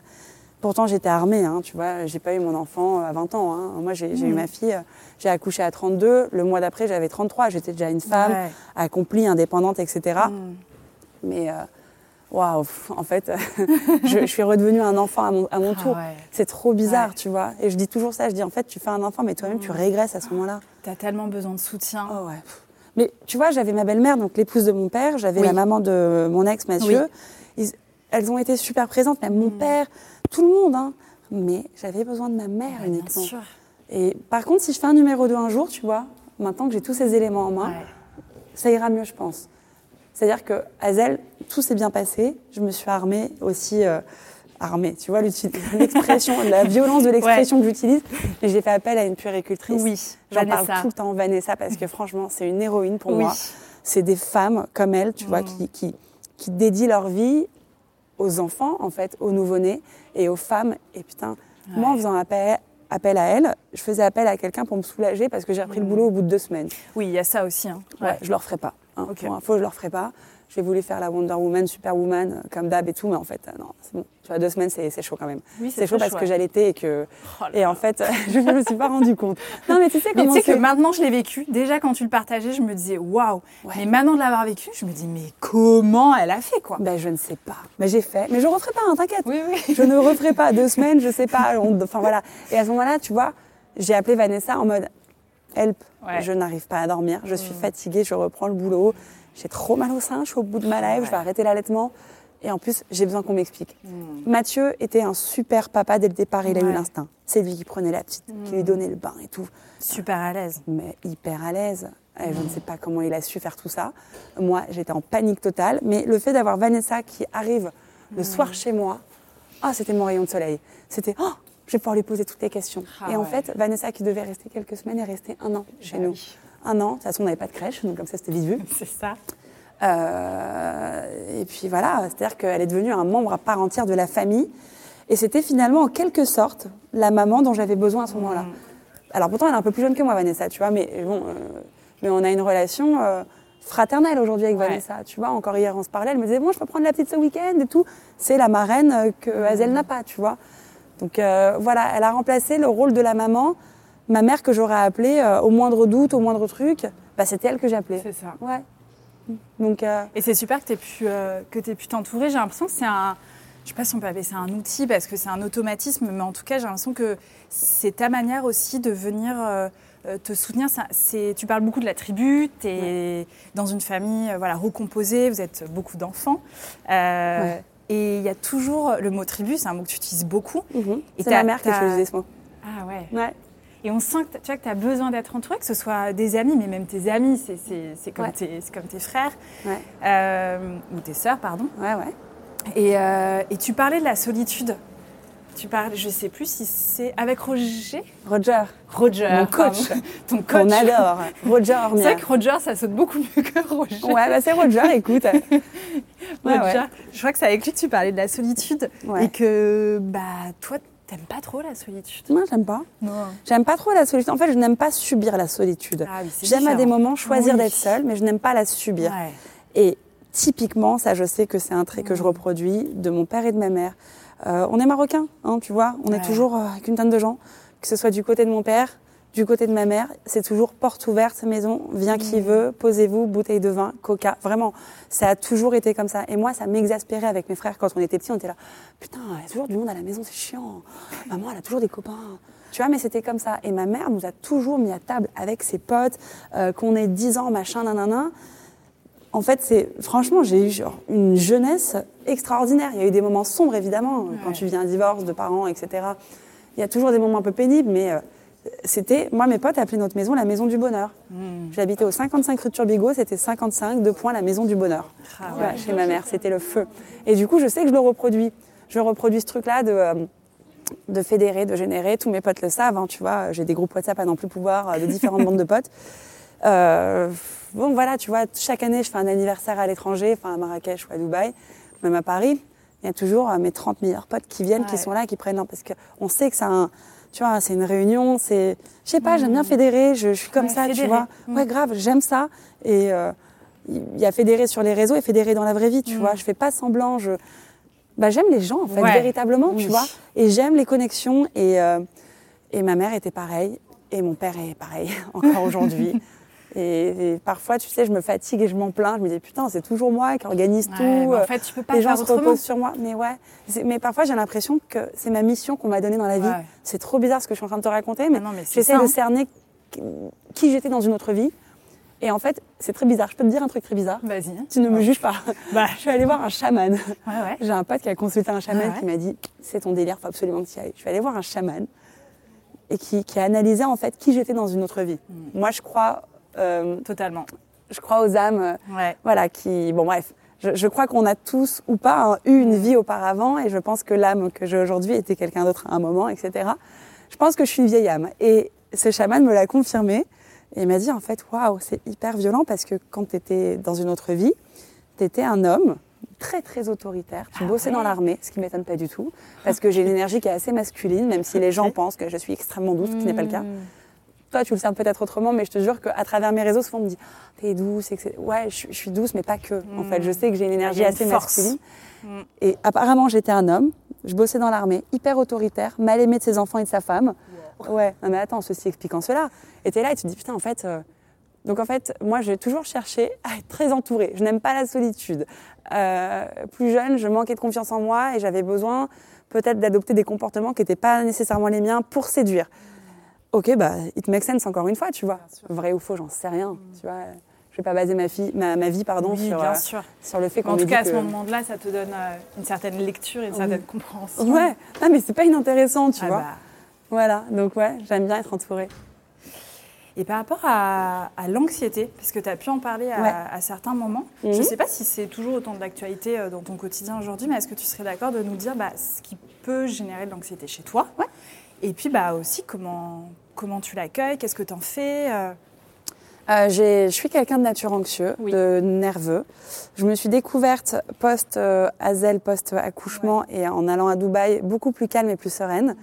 Pourtant, j'étais armée, hein, tu vois, j'ai pas eu mon enfant à 20 ans. hein. Moi, j'ai eu Mhm. ma fille, euh, j'ai accouché à 32. Le mois d'après, j'avais 33. J'étais déjà une femme Ouais. accomplie, indépendante, etc. Mm. Mais euh, waouh, en fait, je, je suis redevenue un enfant à mon, à mon Ah tour. ouais. C'est trop bizarre, Ouais. tu vois. Et je dis toujours ça, je dis en fait, tu fais un enfant, mais toi-même, tu Mhm. régresses à ce moment-là. T'as tellement besoin de soutien. Oh ouais. Mais tu vois, j'avais ma belle-mère, donc l'épouse de mon père, j'avais Oui. la maman de mon ex Mathieu. Oui. Ils- elles ont été super présentes, même mon Mm. père, tout le monde. hein. Mais j'avais besoin de ma mère Ouais, bien uniquement. sûr. Et par contre, si je fais un numéro 2 un jour, tu vois, maintenant que j'ai tous ces éléments en main, ça ira mieux, je pense. C'est-à-dire que Hazel, tout s'est bien passé. Je me suis armée aussi. euh, armée, tu vois, l'expression, la violence de l'expression que j'utilise. Et j'ai fait appel à une puéricultrice. Oui, J'en parle tout le temps, Vanessa, parce que franchement, c'est une héroïne pour Oui. moi. C'est des femmes comme elle, tu vois, Mm. qui, qui, qui dédient leur vie aux enfants, en fait, aux nouveau-nés et aux femmes. Et putain, moi, en Ouais. faisant appel, appel à elle, je faisais appel à quelqu'un pour me soulager parce que j'ai repris le boulot au bout de deux semaines. Oui, il y a ça aussi. hein. Ouais, je leur ferai pas. Hein. Ok. Pour info, je leur ferai pas. J'ai voulu faire la Wonder Woman, Superwoman, euh, comme d'hab et tout, mais en fait, euh, non, c'est bon. Tu vois, deux semaines, c'est chaud quand même. Oui, c'est chaud très parce que ouais. j'allaitais et que. Oh Et en fait, je ne me suis pas rendu compte. Non, mais tu sais comment tu sais que maintenant je l'ai vécu. Déjà quand tu le partageais, je me disais waouh. Ouais. Mais maintenant de l'avoir vécu, je me dis mais comment elle a fait quoi? Ben, je ne sais pas. Mais j'ai fait. Mais je ne referai pas, hein, t'inquiète. Oui oui. Je ne referai pas deux semaines, je sais pas. Enfin voilà. Et à ce moment-là, tu vois, j'ai appelé Vanessa en mode help. Ouais. Je n'arrive pas à dormir. Je suis fatiguée. Je reprends le boulot. J'ai trop mal au sein. Je suis au bout de ma life. Je vais Ouais. arrêter l'allaitement. Et en plus, j'ai besoin qu'on m'explique. Mathieu était un super papa dès le départ. Il a eu Ouais. l'instinct. C'est lui qui prenait la petite, qui lui donnait le bain et tout. Super à l'aise. mais hyper à l'aise. Et Je ne sais pas comment il a su faire tout ça. Moi, j'étais en panique totale. Mais le fait d'avoir Vanessa qui arrive le soir chez moi, ah, c'était mon rayon de soleil. C'était, oh, je vais pouvoir lui poser toutes les questions. Ah et en ouais. fait, Vanessa, qui devait rester quelques semaines, est restée un an chez Bah nous. oui. Un an. De toute façon, on n'avait pas de crèche, donc comme ça, c'était vite vu. C'est ça. Euh, et puis voilà, c'est-à-dire qu'elle est devenue un membre à part entière de la famille. Et c'était finalement en quelque sorte la maman dont j'avais besoin à ce moment-là. Alors pourtant, elle est un peu plus jeune que moi, Vanessa, tu vois, mais bon, euh, mais on a une relation euh, fraternelle aujourd'hui avec Ouais. Vanessa. Tu vois, encore hier, on se parlait, elle me disait, bon, je peux prendre la petite ce week-end et tout. C'est la marraine euh, que Hazel n'a pas, tu vois. Donc euh, voilà, elle a remplacé le rôle de la maman. Ma mère que j'aurais appelée euh, au moindre doute, au moindre truc, bah, c'était elle que j'appelais. C'est ça. Ouais. Donc, euh, Et c'est super que tu aies pu euh, pu t'entourer. J'ai l'impression que c'est un je sais pas si on peut appeler ça un outil parce que c'est un automatisme, mais en tout cas, j'ai l'impression que c'est ta manière aussi de venir te soutenir. Ça- tu parles beaucoup de la tribu, tu es dans une famille voilà, recomposée, vous êtes beaucoup d'enfants. Ouais. Et il y a toujours le mot tribu, c'est un mot que tu utilises beaucoup. Et c'est ma mère qui a choisi ce mot. Ah ouais. Ouais. Et on sent que tu vois, que as besoin d'être entouré, que ce soit des amis, mais même tes amis, c'est, c'est, c'est comme, Ouais. tes, c'est comme tes frères, Ouais. euh, ou tes sœurs, pardon. Ouais, ouais. Et, euh, et tu parlais de la solitude. Tu parles, je sais plus si c'est avec Roger. Roger, Roger, Mon coach. pardon. ton coach. qu'on adore. Roger C'est Ormier. vrai que Roger, ça saute beaucoup mieux que Roger. Ouais, bah c'est Roger, écoute. Ouais, Roger. ouais. Je crois que c'est avec lui que tu parlais de la solitude Ouais. et que bah toi, t'aimes pas trop la solitude? Moi, j'aime pas. Non. J'aime pas trop la solitude. En fait, je n'aime pas subir la solitude. Ah oui, c'est J'aime à des moments choisir Oui. d'être seule, mais je n'aime pas la subir. Ouais. Et typiquement, ça, je sais que c'est un trait que je reproduis de mon père et de ma mère. Euh, on est marocains, hein, tu vois. On Ouais. est toujours euh, avec une tonne de gens, que ce soit du côté de mon père, du côté de ma mère. C'est toujours porte ouverte, maison, vient qui Mm. veut, posez-vous, bouteille de vin, coca. Vraiment, ça a toujours été comme ça. Et moi, ça m'exaspérait avec mes frères quand on était petits. On était là, putain, il y a toujours du monde à la maison, c'est chiant. Maman, elle a toujours des copains. Tu vois, mais c'était comme ça. Et ma mère nous a toujours mis à table avec ses potes, euh, qu'on ait 10 ans, machin, nanana. En fait, c'est franchement, j'ai eu genre une jeunesse extraordinaire. Il y a eu des moments sombres, évidemment, quand tu viens un divorce de parents, etc. Il y a toujours des moments un peu pénibles, mais euh, c'était, moi, mes potes appelaient notre maison la maison du bonheur. J'habitais au 55 rue de Turbigo, c'était 55, deux points, la maison du bonheur. Ah Ouais, chez ma mère, c'était le feu. Et du coup, je sais que je le reproduis. Je reproduis ce truc-là de, euh, de fédérer, de générer. Tous mes potes le savent, hein, tu vois. J'ai des groupes WhatsApp à n'en plus pouvoir, euh, de différentes bandes de potes. Euh, bon, voilà, tu vois, chaque année, je fais un anniversaire à l'étranger, enfin à Marrakech ou à Dubaï, même à Paris. Il y a toujours mes 30 meilleurs potes qui viennent, qui sont là, qui prennent. Parce qu'on sait que c'est un. Tu vois, c'est une réunion, c'est. Je sais pas, j'aime bien fédérer, je, je suis comme Ouais, ça, tu vois. Mm. Ouais, grave, j'aime ça. Et euh, il y a fédérer sur les réseaux et fédérer dans la vraie vie, tu Mm. vois. Je fais pas semblant, je. Bah, j'aime les gens, en fait, Ouais. véritablement, Oui. tu vois. Et j'aime les connexions. Et, euh, et ma mère était pareille. Et mon père est pareil, encore aujourd'hui. Et, et parfois, tu sais, je me fatigue et je m'en plains. Je me dis, putain, c'est toujours moi qui organise Ouais, tout. en euh, fait, tu peux pas les gens se reposent sur moi. Mais ouais. Mais parfois, j'ai l'impression que c'est ma mission qu'on m'a donnée dans la vie. Ouais. C'est trop bizarre ce que je suis en train de te raconter, mais, Ah mais j'essaie de hein. cerner qui- j'étais dans une autre vie. Et en fait, c'est très bizarre. Je peux te dire un truc très bizarre. Vas-y. Tu ne me juges pas. Bah. Je suis allée voir un chaman. Ouais, ouais. J'ai un pote qui a consulté un chaman qui m'a dit c'est ton délire, faut absolument que tu y ailles. Je suis allée voir un chaman et qui, qui a analysé en fait qui j'étais dans une autre vie. Hmm. Moi, je crois, Totalement. je crois aux âmes, euh, Ouais. voilà, qui, bon bref, je, je crois qu'on a tous ou pas hein, eu une vie auparavant et je pense que l'âme que j'ai aujourd'hui était quelqu'un d'autre à un moment, etc. Je pense que je suis une vieille âme et ce chaman me l'a confirmé et il m'a dit en fait waouh c'est hyper violent parce que quand tu étais dans une autre vie, tu étais un homme très très autoritaire, tu Ah bossais ouais dans l'armée, ce qui m'étonne pas du tout parce que j'ai une énergie qui est assez masculine même si les gens pensent que je suis extrêmement douce, ce qui n'est pas le cas. Mmh. Toi, tu le sais peut-être autrement, mais je te jure qu'à travers mes réseaux, souvent on me dit T'es douce, etc. Ouais, je, je suis douce, mais pas que. En fait, je sais que j'ai une énergie une assez force. masculine. Mm. Et apparemment, j'étais un homme. Je bossais dans l'armée, hyper autoritaire, mal aimé de ses enfants et de sa femme. Ouais, non mais attends, ceci expliquant cela. Et t'es là et tu te dis Putain, en fait. euh, Donc en fait, moi, j'ai toujours cherché à être très entourée. Je n'aime pas la solitude. Euh, plus jeune, je manquais de confiance en moi et j'avais besoin peut-être d'adopter des comportements qui n'étaient pas nécessairement les miens pour séduire. Ok, bah, it makes sense encore une fois, tu vois. Vrai ou faux, j'en sais rien, tu vois. Je vais pas baser ma, fille, ma, ma vie pardon, Oui, sur, bien euh, sûr. sur le fait qu'on En tout cas, à que- ce moment-là, ça te donne euh, une certaine lecture et une certaine compréhension. Ouais, non, mais c'est pas inintéressant, tu Ah vois. bah. Voilà, donc ouais, j'aime bien être entourée. Et par rapport à, à l'anxiété, parce que tu as pu en parler à, Ouais. à certains moments, je Mhm. ne sais pas si c'est toujours autant d'actualité euh, dans ton quotidien aujourd'hui, mais est-ce que tu serais d'accord de nous dire bah, ce qui peut générer de l'anxiété chez toi Ouais. Et puis bah, aussi comment, comment tu l'accueilles, qu'est-ce que tu en fais euh, Euh, je suis quelqu'un de nature anxieux, Oui. de nerveux. Je me suis découverte post-Azel, post-accouchement et en allant à Dubaï beaucoup plus calme et plus sereine.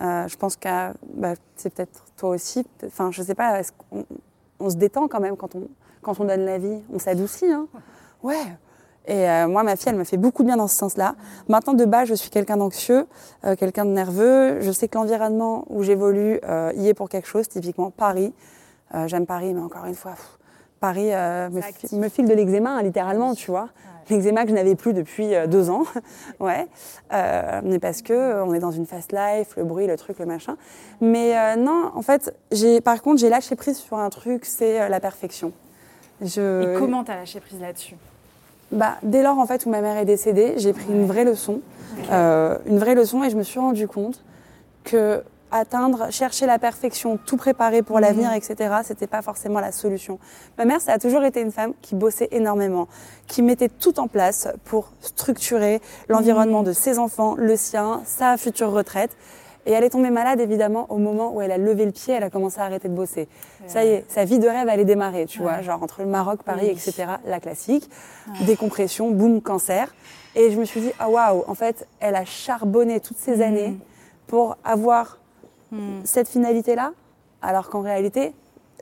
Euh, je pense que bah, c'est peut-être toi aussi. Enfin, je sais pas, on se détend quand même quand on, quand on donne la vie? On s'adoucit, hein Ouais. Et euh, moi, ma fille, elle me fait beaucoup de bien dans ce sens-là. Maintenant, de base, je suis quelqu'un d'anxieux, euh, quelqu'un de nerveux. Je sais que l'environnement où j'évolue euh, y est pour quelque chose, typiquement Paris. Euh, J'aime Paris, mais encore une fois, pff, Paris euh, me, fi- me file de l'eczéma, hein, littéralement, tu vois. L'eczéma que je n'avais plus depuis euh, deux ans. ouais. Euh, mais parce que on est dans une fast life, le bruit, le truc, le machin. Mais euh, non, en fait, j'ai, par contre, j'ai lâché prise sur un truc, c'est la perfection. Je... Et comment tu as lâché prise là-dessus? Bah, dès lors en fait où ma mère est décédée, j'ai pris une vraie leçon, Euh, une vraie leçon et je me suis rendu compte que atteindre, chercher la perfection, tout préparer pour l'avenir, etc. C'était pas forcément la solution. Ma mère, ça a toujours été une femme qui bossait énormément, qui mettait tout en place pour structurer l'environnement de ses enfants, le sien, sa future retraite. Et elle est tombée malade, évidemment, au moment où elle a levé le pied, elle a commencé à arrêter de bosser. Ça y est, sa vie de rêve allait démarrer, tu vois, genre entre le Maroc, Paris, Oui. etc., la classique. Décompression, boum, cancer. Et je me suis dit, ah waouh, en fait, elle a charbonné toutes ces années pour avoir cette finalité-là, alors qu'en réalité,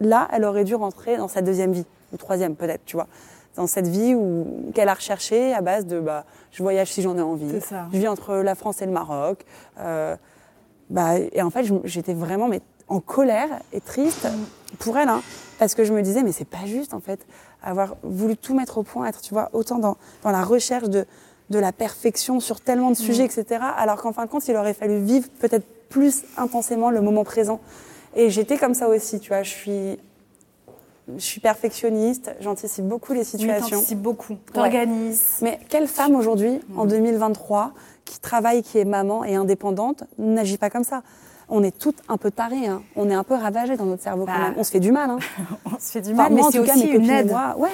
là, elle aurait dû rentrer dans sa deuxième vie, ou troisième peut-être, tu vois. Dans cette vie où qu'elle a recherchée à base de bah, je voyage si j'en ai envie, ça. je vis entre la France et le Maroc. euh, bah, et en fait, j'étais vraiment mais, en colère et triste pour elle, hein, parce que je me disais, mais c'est pas juste en fait, avoir voulu tout mettre au point, être, tu vois, autant dans, dans la recherche de, de la perfection sur tellement de sujets, etc. Alors qu'en fin de compte, il aurait fallu vivre peut-être plus intensément le moment présent. Et j'étais comme ça aussi, tu vois, je suis, je suis perfectionniste, j'anticipe beaucoup les Oui, situations. t'anticipes beaucoup, t'organises. Mais quelle femme aujourd'hui, en 2023, qui travaille, qui est maman et indépendante, n'agit pas comme ça on est toutes un peu tarées. hein. On est un peu ravagées dans notre cerveau quand Bah. même. On se fait du mal. Hein. On se fait du Enfin, mal, mais c'est cas, aussi mes une aide. moi, ouais.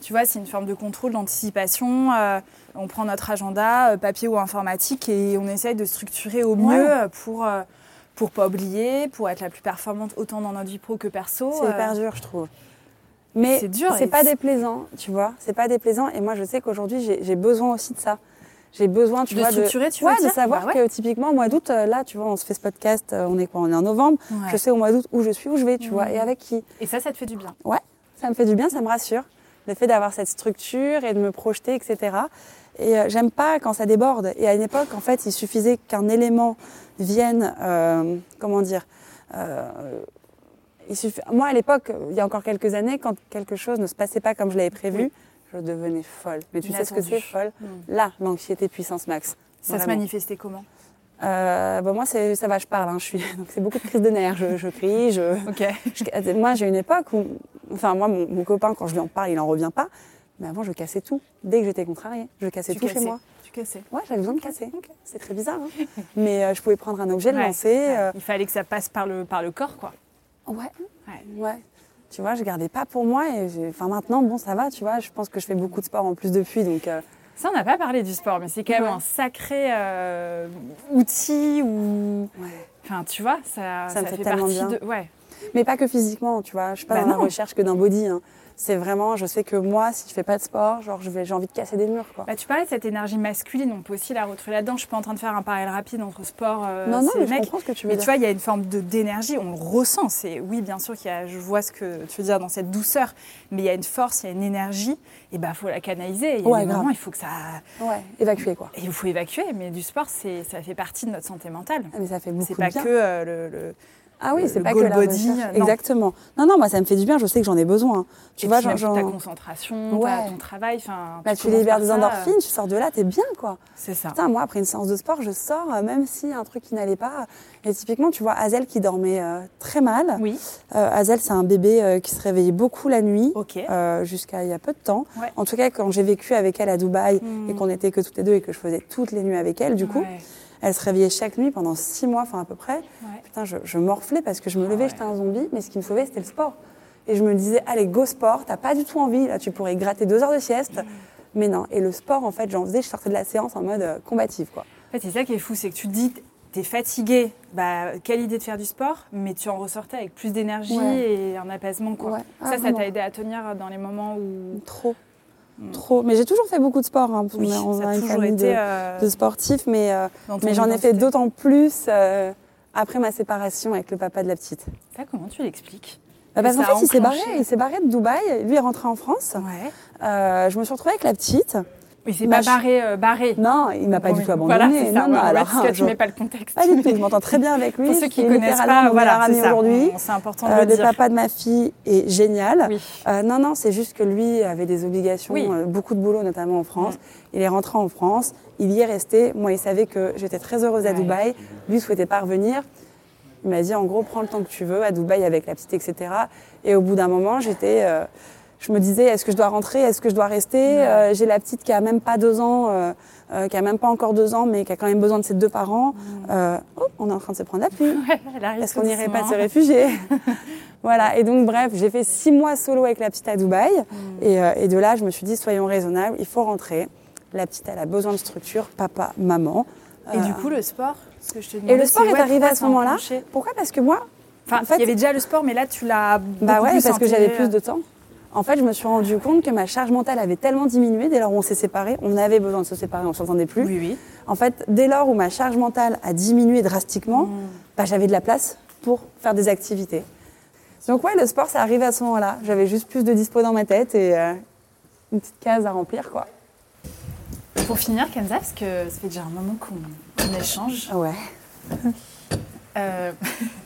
Tu vois, c'est une forme de contrôle, d'anticipation. euh, on prend notre agenda, euh, papier ou informatique, et on essaye de structurer au mieux euh, pour euh, pour pas oublier, pour être la plus performante autant dans notre vie pro que perso. C'est euh, hyper dur, je trouve. Mais C'est dur c'est et pas déplaisant, tu vois. C'est pas déplaisant. Et moi, je sais qu'aujourd'hui, j'ai besoin aussi de ça. J'ai besoin, tu De vois, tu ouais, de savoir Bah ouais. que typiquement, au mois d'août, euh, là, tu vois, on se fait ce podcast, euh, on est quoi On est en novembre. Ouais. Je sais au mois d'août où je suis, où je vais, tu vois, Mhm. et avec qui. Et ça, ça te fait du bien. Ouais, ça me fait du bien, ça me rassure. Le fait d'avoir cette structure et de me projeter, etc. Et euh, j'aime pas quand ça déborde. Et à une époque, en fait, il suffisait qu'un élément vienne, euh, comment dire, euh, il Moi, à l'époque, il y a encore quelques années, quand quelque chose ne se passait pas comme je l'avais prévu, Oui. Je devenais folle. Mais tu sais ce que c'est, folle. Là, l'anxiété puissance max. Ça se manifestait comment? Euh, bah, moi, ça va, je parle. hein, je suis... Donc, c'est beaucoup de crises de nerfs. Je, je crie, je... Ok. Je- Moi, j'ai une époque où, enfin, moi, mon, mon copain, quand je lui en parle, il en revient pas. Mais avant, je cassais tout. Dès que j'étais contrariée, je cassais Tu tout chez cassais. moi. Tu cassais. Ouais, j'avais besoin de casser. C'est très bizarre. hein. Mais euh, je pouvais prendre un objet, le Ouais, lancer. ouais. euh, Il fallait que ça passe par le, par le corps, quoi. Ouais. Ouais. Ouais. Tu vois, je gardais pas pour moi. Et enfin, maintenant, bon, ça va. Tu vois, je pense que je fais beaucoup de sport en plus depuis. Donc, euh, Ça, on n'a pas parlé du sport, mais c'est quand même Ouais. un sacré euh, outil ou. ouais. Enfin, tu vois, ça, Ça me fait partie bien. de. Ouais. Mais pas que physiquement, tu vois. Je suis pas Bah dans la recherche que d'un body. hein. C'est vraiment, je sais que moi, si je fais pas de sport, genre, j'ai envie de casser des murs, quoi. Bah, tu parlais de cette énergie masculine, on peut aussi la retrouver là-dedans. Je suis pas en train de faire un parallèle rapide entre sport euh, non, non, mais je comprends ce que tu veux Mais tu vois, il y a une forme de d'énergie, on le ressent. C'est oui, bien sûr qu'il y a, je vois ce que tu veux dire dans cette douceur, mais il y a une force, il y a une énergie. Et bah, faut la canaliser. A Ouais, moments, il faut que ça, Ouais, évacuer, quoi. il faut évacuer. Mais du sport, c'est, ça fait partie de notre santé mentale. Ah, mais ça fait beaucoup C'est pas bien. que euh, le, le- Ah oui, c'est pas goal que la body, recherche. Exactement. Non, non, moi ça me fait du bien. Je sais que j'en ai besoin. Tu et vois, genre, ta concentration, Ouais. ta- ton travail. Enfin, bah, tu libères des endorphines, euh, tu sors de là, t'es bien, quoi. C'est ça. Putain, moi après une séance de sport, je sors, euh, même si un truc qui n'allait pas. Et typiquement, tu vois, Hazel qui dormait euh, très mal. Oui. Euh, Hazel, c'est un bébé euh, qui se réveillait beaucoup la nuit. Ok. jusqu'à il y a peu de temps. Ouais. En tout cas, quand j'ai vécu avec elle à Dubaï Mm. et qu'on était que toutes les deux et que je faisais toutes les nuits avec elle, du coup, Ouais. Elle se réveillait chaque nuit pendant six mois, enfin à peu près. Ouais. Putain, je, je morflais parce que je me levais, Ah ouais. j'étais un zombie, mais ce qui me sauvait, c'était le sport. Et je me disais, allez, go sport, t'as pas du tout envie, là, tu pourrais gratter deux heures de sieste. Mm. Mais non, et le sport, en fait, j'en faisais, je sortais de la séance en mode euh, combative, quoi. En fait, c'est ça qui est fou, c'est que tu te dis, t'es fatigué, bah, quelle idée de faire du sport, mais tu en ressortais avec plus d'énergie Ouais. et un apaisement. Quoi. Ah, ça, ça t'a aidé à tenir dans les moments où. Trop. Trop. Mais j'ai toujours fait beaucoup de sport, hein, Oui, on a une famille été de, euh, de sportifs, mais, euh, mais j'en ai fait d'autant plus euh, après ma séparation avec le papa de la petite. Ça, comment tu l'expliques? Bah, parce qu'en fait, il s'est barré, il s'est barré de Dubaï, lui est rentré en France. Ouais. Euh, je me suis retrouvée avec la petite. Il s'est pas barré. euh, barré. Non, il m'a pas Oui. du tout abandonné. Voilà, ça. non, non, ouais, ouais, alors, parce que tu mets pas le contexte. Pas du tout, je m'entends très bien avec lui. Pour ceux qui connaissent pas, voilà, c'est aujourd'hui. C'est important de Euh, le le dire. papa de ma fille est génial. Oui. Euh, non, non, c'est juste que lui avait des obligations, Oui. euh, beaucoup de boulot, notamment en France. Il est rentré en France, il y est resté. Moi, il savait que j'étais très heureuse à Ouais. Dubaï. Lui souhaitait pas revenir. Il m'a dit, en gros, prends le temps que tu veux à Dubaï avec la petite, etc. Et au bout d'un moment, j'étais, euh, je me disais, est-ce que je dois rentrer, est-ce que je dois rester? Euh, J'ai la petite qui a même pas deux ans, euh, euh, qui a même pas encore deux ans, mais qui a quand même besoin de ses deux parents. Euh, oh, on est en train de se prendre la pluie. Ouais, Est-ce qu'on n'irait pas se réfugier Voilà, et donc bref, j'ai fait six mois solo avec la petite à Dubaï. Mm. Et, euh, et de là, je me suis dit, soyons raisonnables, il faut rentrer. La petite, elle a besoin de structure, papa, maman. Et Euh, du coup, le sport ce que je te et le sport est ouais, arrivé à ce moment-là? Pourquoi? Parce que moi, Enfin, en fait- il y avait déjà le sport, mais là, tu l'as. bah ouais, plus parce que j'avais plus de temps. En fait, je me suis rendu compte que ma charge mentale avait tellement diminué dès lors où on s'est séparés. On avait besoin de se séparer, on s'entendait plus. Oui, oui. En fait, dès lors où ma charge mentale a diminué drastiquement, Mm. bah, j'avais de la place pour faire des activités. Donc ouais, le sport, ça arrivé à ce moment-là. J'avais juste plus de dispo dans ma tête et euh, une petite case à remplir, quoi. Pour finir, Kenza, parce que ça fait déjà un moment qu'on échange, Ouais. euh,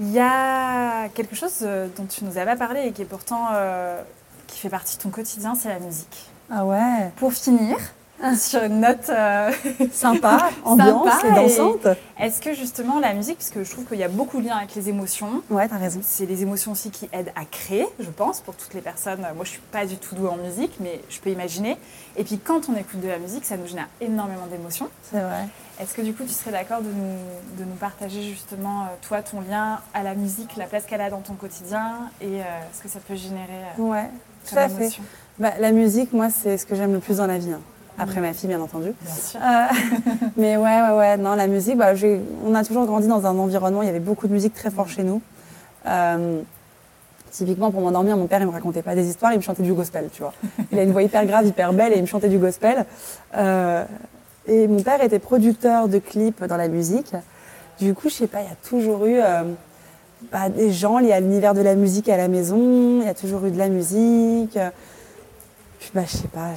il y a quelque chose euh, dont tu nous as pas parlé et qui est pourtant euh, qui fait partie de ton quotidien, c'est la musique. Ah ouais. Pour finir, sur une note euh, sympa, ambiance sympa et dansante. Est-ce que justement la musique, parce que je trouve qu'il y a beaucoup de liens avec les émotions. Ouais, t'as raison. C'est les émotions aussi qui aident à créer, je pense, pour toutes les personnes. Moi, je suis pas du tout douée en musique, mais je peux imaginer. Et puis quand on écoute de la musique, ça nous génère énormément d'émotions. C'est vrai. Est-ce que du coup, tu serais d'accord de nous, de nous partager justement, euh, toi, ton lien à la musique, la place qu'elle a dans ton quotidien et euh, ce que ça peut générer euh, Ouais, tout à fait. Bah, la musique, moi, c'est ce que j'aime le plus dans la vie. hein. Après ma fille, bien entendu. Bien sûr. Euh, mais ouais, ouais, ouais, non, la musique, bah, on a toujours grandi dans un environnement, il y avait beaucoup de musique très fort chez nous. Typiquement, pour m'endormir, mon père, il me racontait pas des histoires, il me chantait du gospel, tu vois. Il a une voix hyper grave, hyper belle, et il me chantait du gospel. Euh, et mon père était producteur de clips dans la musique. Du coup, je sais pas, il y a toujours eu euh, bah, des gens liés à l'univers de la musique à la maison, il y a toujours eu de la musique. Puis, bah, je sais pas.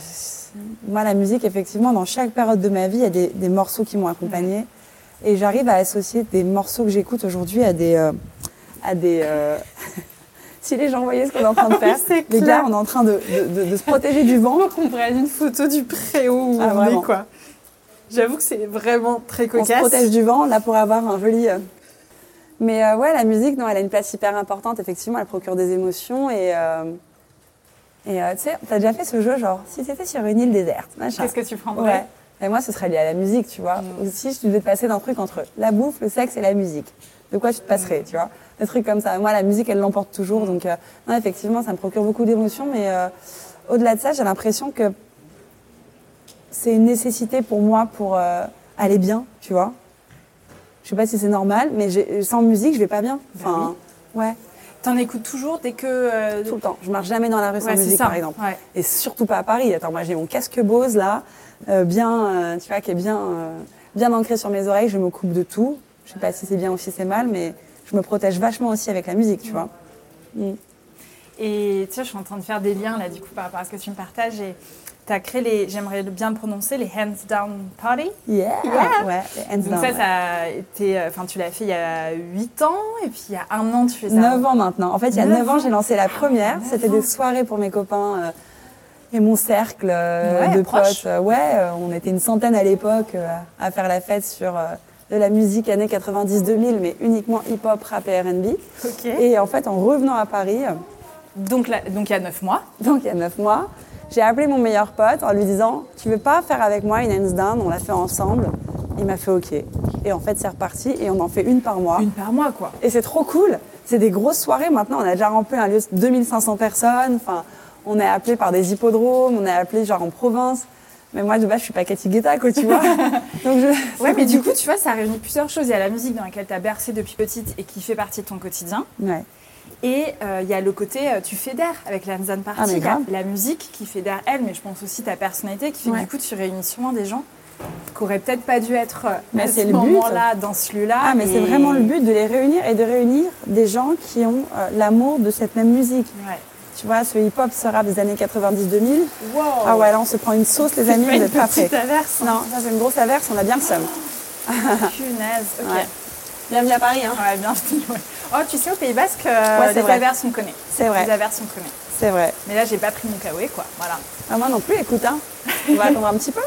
Moi, la musique, effectivement, dans chaque période de ma vie, il y a des, des morceaux qui m'ont accompagnée. Et j'arrive à associer des morceaux que j'écoute aujourd'hui à des. euh, à des euh, si les gens voyaient ce qu'on est en train de faire, c'est les gars, on est en train de, de- de- de se protéger du vent. qu'on prenne une photo du préau où Ah, on est, quoi. J'avoue que c'est vraiment très On se cocasse. protège du vent, là, pour avoir un joli. euh. Mais euh, ouais, la musique, non, elle a une place hyper importante. Effectivement, elle procure des émotions. Et, euh, et euh, tu sais, t'as déjà fait ce jeu, genre, si t'étais sur une île déserte, machin. Qu'est-ce que tu prendrais Ouais. Et moi, ce serait lié à la musique, tu vois. Mm. Ou si je devais te passer d'un truc entre la bouffe, le sexe et la musique. De quoi tu te passerais, tu vois? Des trucs comme ça. Moi, la musique, elle l'emporte toujours. Donc, euh, non, effectivement, ça me procure beaucoup d'émotions. Mais euh, au-delà de ça, j'ai l'impression que c'est une nécessité pour moi pour euh, aller bien, tu vois. Je sais pas si c'est normal, mais sans musique, je vais pas bien. Enfin, ouais, T'en écoutes toujours dès que. euh, tout le temps. Je marche jamais dans la rue sans ouais, musique, ça. par exemple. Ouais. Et surtout pas à Paris. Attends, moi j'ai mon casque Bose là, euh, bien, tu vois, qui est bien, bien ancré sur mes oreilles. Je me coupe de tout. Je sais pas si c'est bien ou si c'est mal, mais je me protège vachement aussi avec la musique, tu vois. Mm. Et tu sais, je suis en train de faire des liens là, du coup, par rapport à ce que tu me partages. Et tu as créé les, j'aimerais bien le prononcer, les Hands Down Party. Yeah. Yeah. Ouais. les hands Donc, down, ça, ouais. ça a été. euh, Enfin, tu l'as fait il y a 8 ans, et puis il y a un an, tu fais ça. 9 ans maintenant. En fait, il y a 9 9 ans, j'ai lancé la première. C'était des soirées pour mes copains euh, et mon cercle euh, Ouais, de proche. potes. Euh, ouais, on était une centaine à l'époque à faire la fête sur de la musique années 90-2000, mais uniquement hip-hop, rap et R&B. Ok. Et en fait, en revenant à Paris, Donc, là, donc il y a 9 mois. donc il y a 9 mois, j'ai appelé mon meilleur pote en lui disant Tu veux pas faire avec moi une hands down On l'a fait ensemble. Il m'a fait OK. Et en fait, c'est reparti et on en fait une par mois. Une par mois, quoi. Et c'est trop cool. C'est des grosses soirées maintenant. On a déjà rempli un lieu de 2500 personnes. Enfin, on est appelé par des hippodromes. On est appelé genre en province. Mais moi, de base, je suis pas Cathy Guetta, quoi, tu vois. Donc, je... Ouais, mais du coup, tu vois, ça réunit plusieurs choses. Il y a la musique dans laquelle tu as bercé depuis petite et qui fait partie de ton quotidien. Ouais. Et euh, il y a le côté, euh, tu fédères avec la On Party. Ah, mais Il y a grave. la musique qui fédère elle, mais je pense aussi ta personnalité qui fait Ouais. que du coup, tu réunis souvent des gens qui auraient peut-être pas dû être euh, Mais à ce moment-là, dans ce lieu-là. Ah, mais c'est vraiment le but de les réunir et de réunir des gens qui ont euh, l'amour de cette même musique. Ouais. Tu vois, ce hip-hop, ce rap des années 90-2000. Wow. Ah ouais, là, on se prend une sauce, les amis, vous une êtes pas prêts. averse. hein. Non, ça, c'est une grosse averse, on a bien le seum. Punaise. Ok. Ouais. Bienvenue à Paris, hein. Ouais, bien. ouais. Oh, tu sais, au Pays Basque, euh, Ouais, les vrai. averses, on connaît. C'est vrai. Les averses, on connaît. C'est vrai. Mais là, j'ai pas pris mon kawaii, quoi. Voilà. Ah, moi non plus, écoute, hein. On va attendre un petit peu.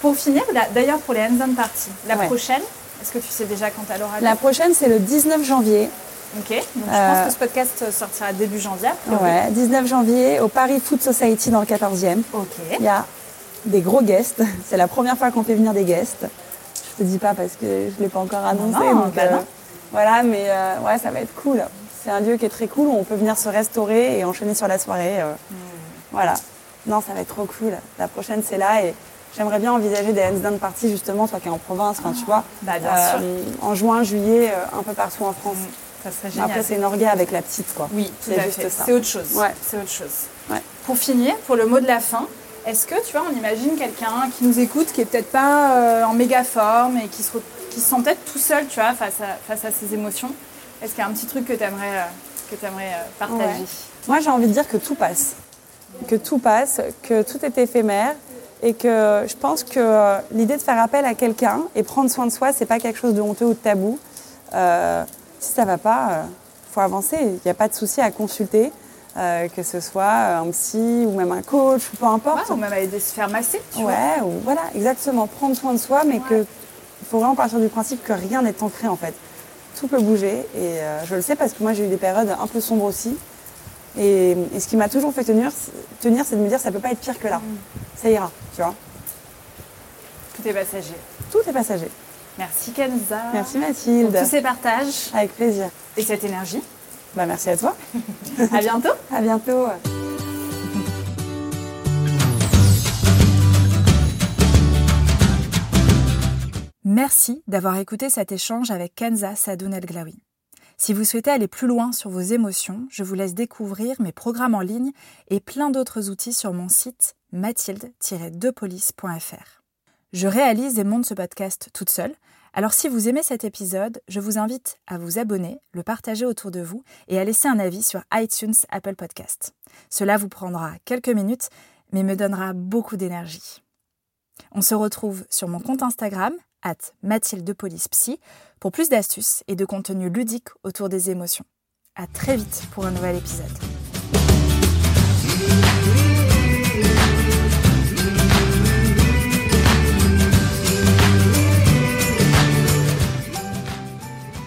Pour finir, d'ailleurs, pour les hands-on party, la Ouais. prochaine, est-ce que tu sais déjà quand elle aura lieu La prochaine, c'est le 19 janvier. Ok. Donc, je Euh, pense que ce podcast sortira début janvier. Ouais, 19 janvier au Paris Food Society dans le 14e. Ok. Il y a des gros guests. C'est la première fois qu'on fait venir des guests. Je te dis pas parce que je l'ai pas encore annoncé. non, donc, bah non. Voilà, mais euh, ouais, ça va être cool. C'est un lieu qui est très cool où on peut venir se restaurer et enchaîner sur la soirée. euh. Hmm. Voilà. Non, ça va être trop cool. La prochaine, c'est là et j'aimerais bien envisager des hands down parties justement, toi qui es en province, enfin tu vois. Bah, bien euh, En juin, juillet, un peu partout en France. Ça serait génial. Après, c'est une orga avec la petite, quoi. Oui, tout C'est à juste fait. ça. C'est autre chose. Ouais. C'est autre chose. Ouais. Pour finir, pour le mot de la fin, est-ce que tu vois, on imagine quelqu'un qui nous écoute, qui est peut-être pas euh, en méga forme et qui se, re- qui se sent peut-être tout seul, tu vois, face à, face à ses émotions. Est-ce qu'il y a un petit truc que tu aimerais, que t'aimerais, euh, partager Ouais. Moi, j'ai envie de dire que tout passe. Que tout passe, que tout est éphémère. Et que je pense que euh, l'idée de faire appel à quelqu'un et prendre soin de soi, c'est pas quelque chose de honteux ou de tabou. Euh, si ça va pas, il faut avancer. Il n'y a pas de souci à consulter. Euh, que ce soit un psy ou même un coach, ou peu importe. ou même aller se faire masser. Tu ouais, ou voilà, exactement. Prendre soin de soi, mais que il faut vraiment partir du principe que rien n'est ancré en fait. Tout peut bouger et euh, je le sais parce que moi j'ai eu des périodes un peu sombres aussi. Et, ce qui m'a toujours fait tenir, tenir c'est de me dire ça peut pas être pire que là. Mm. Ça ira, tu vois. Tout est passager. Tout est passager. Merci Kenza. Merci Mathilde. Pour tous ces partages. Avec plaisir. Et cette énergie. Bah, merci à toi. à bientôt. À bientôt. Merci d'avoir écouté cet échange avec Kenza Sadoun El Glaoui. Si vous souhaitez aller plus loin sur vos émotions, je vous laisse découvrir mes programmes en ligne et plein d'autres outils sur mon site mathilde-depolice.fr. Je réalise et monte ce podcast toute seule, alors si vous aimez cet épisode, je vous invite à vous abonner, le partager autour de vous et à laisser un avis sur iTunes Apple Podcast. Cela vous prendra quelques minutes, mais me donnera beaucoup d'énergie. On se retrouve sur mon compte Instagram, at Mathilde Psy, pour plus d'astuces et de contenu ludique autour des émotions. À très vite pour un nouvel épisode.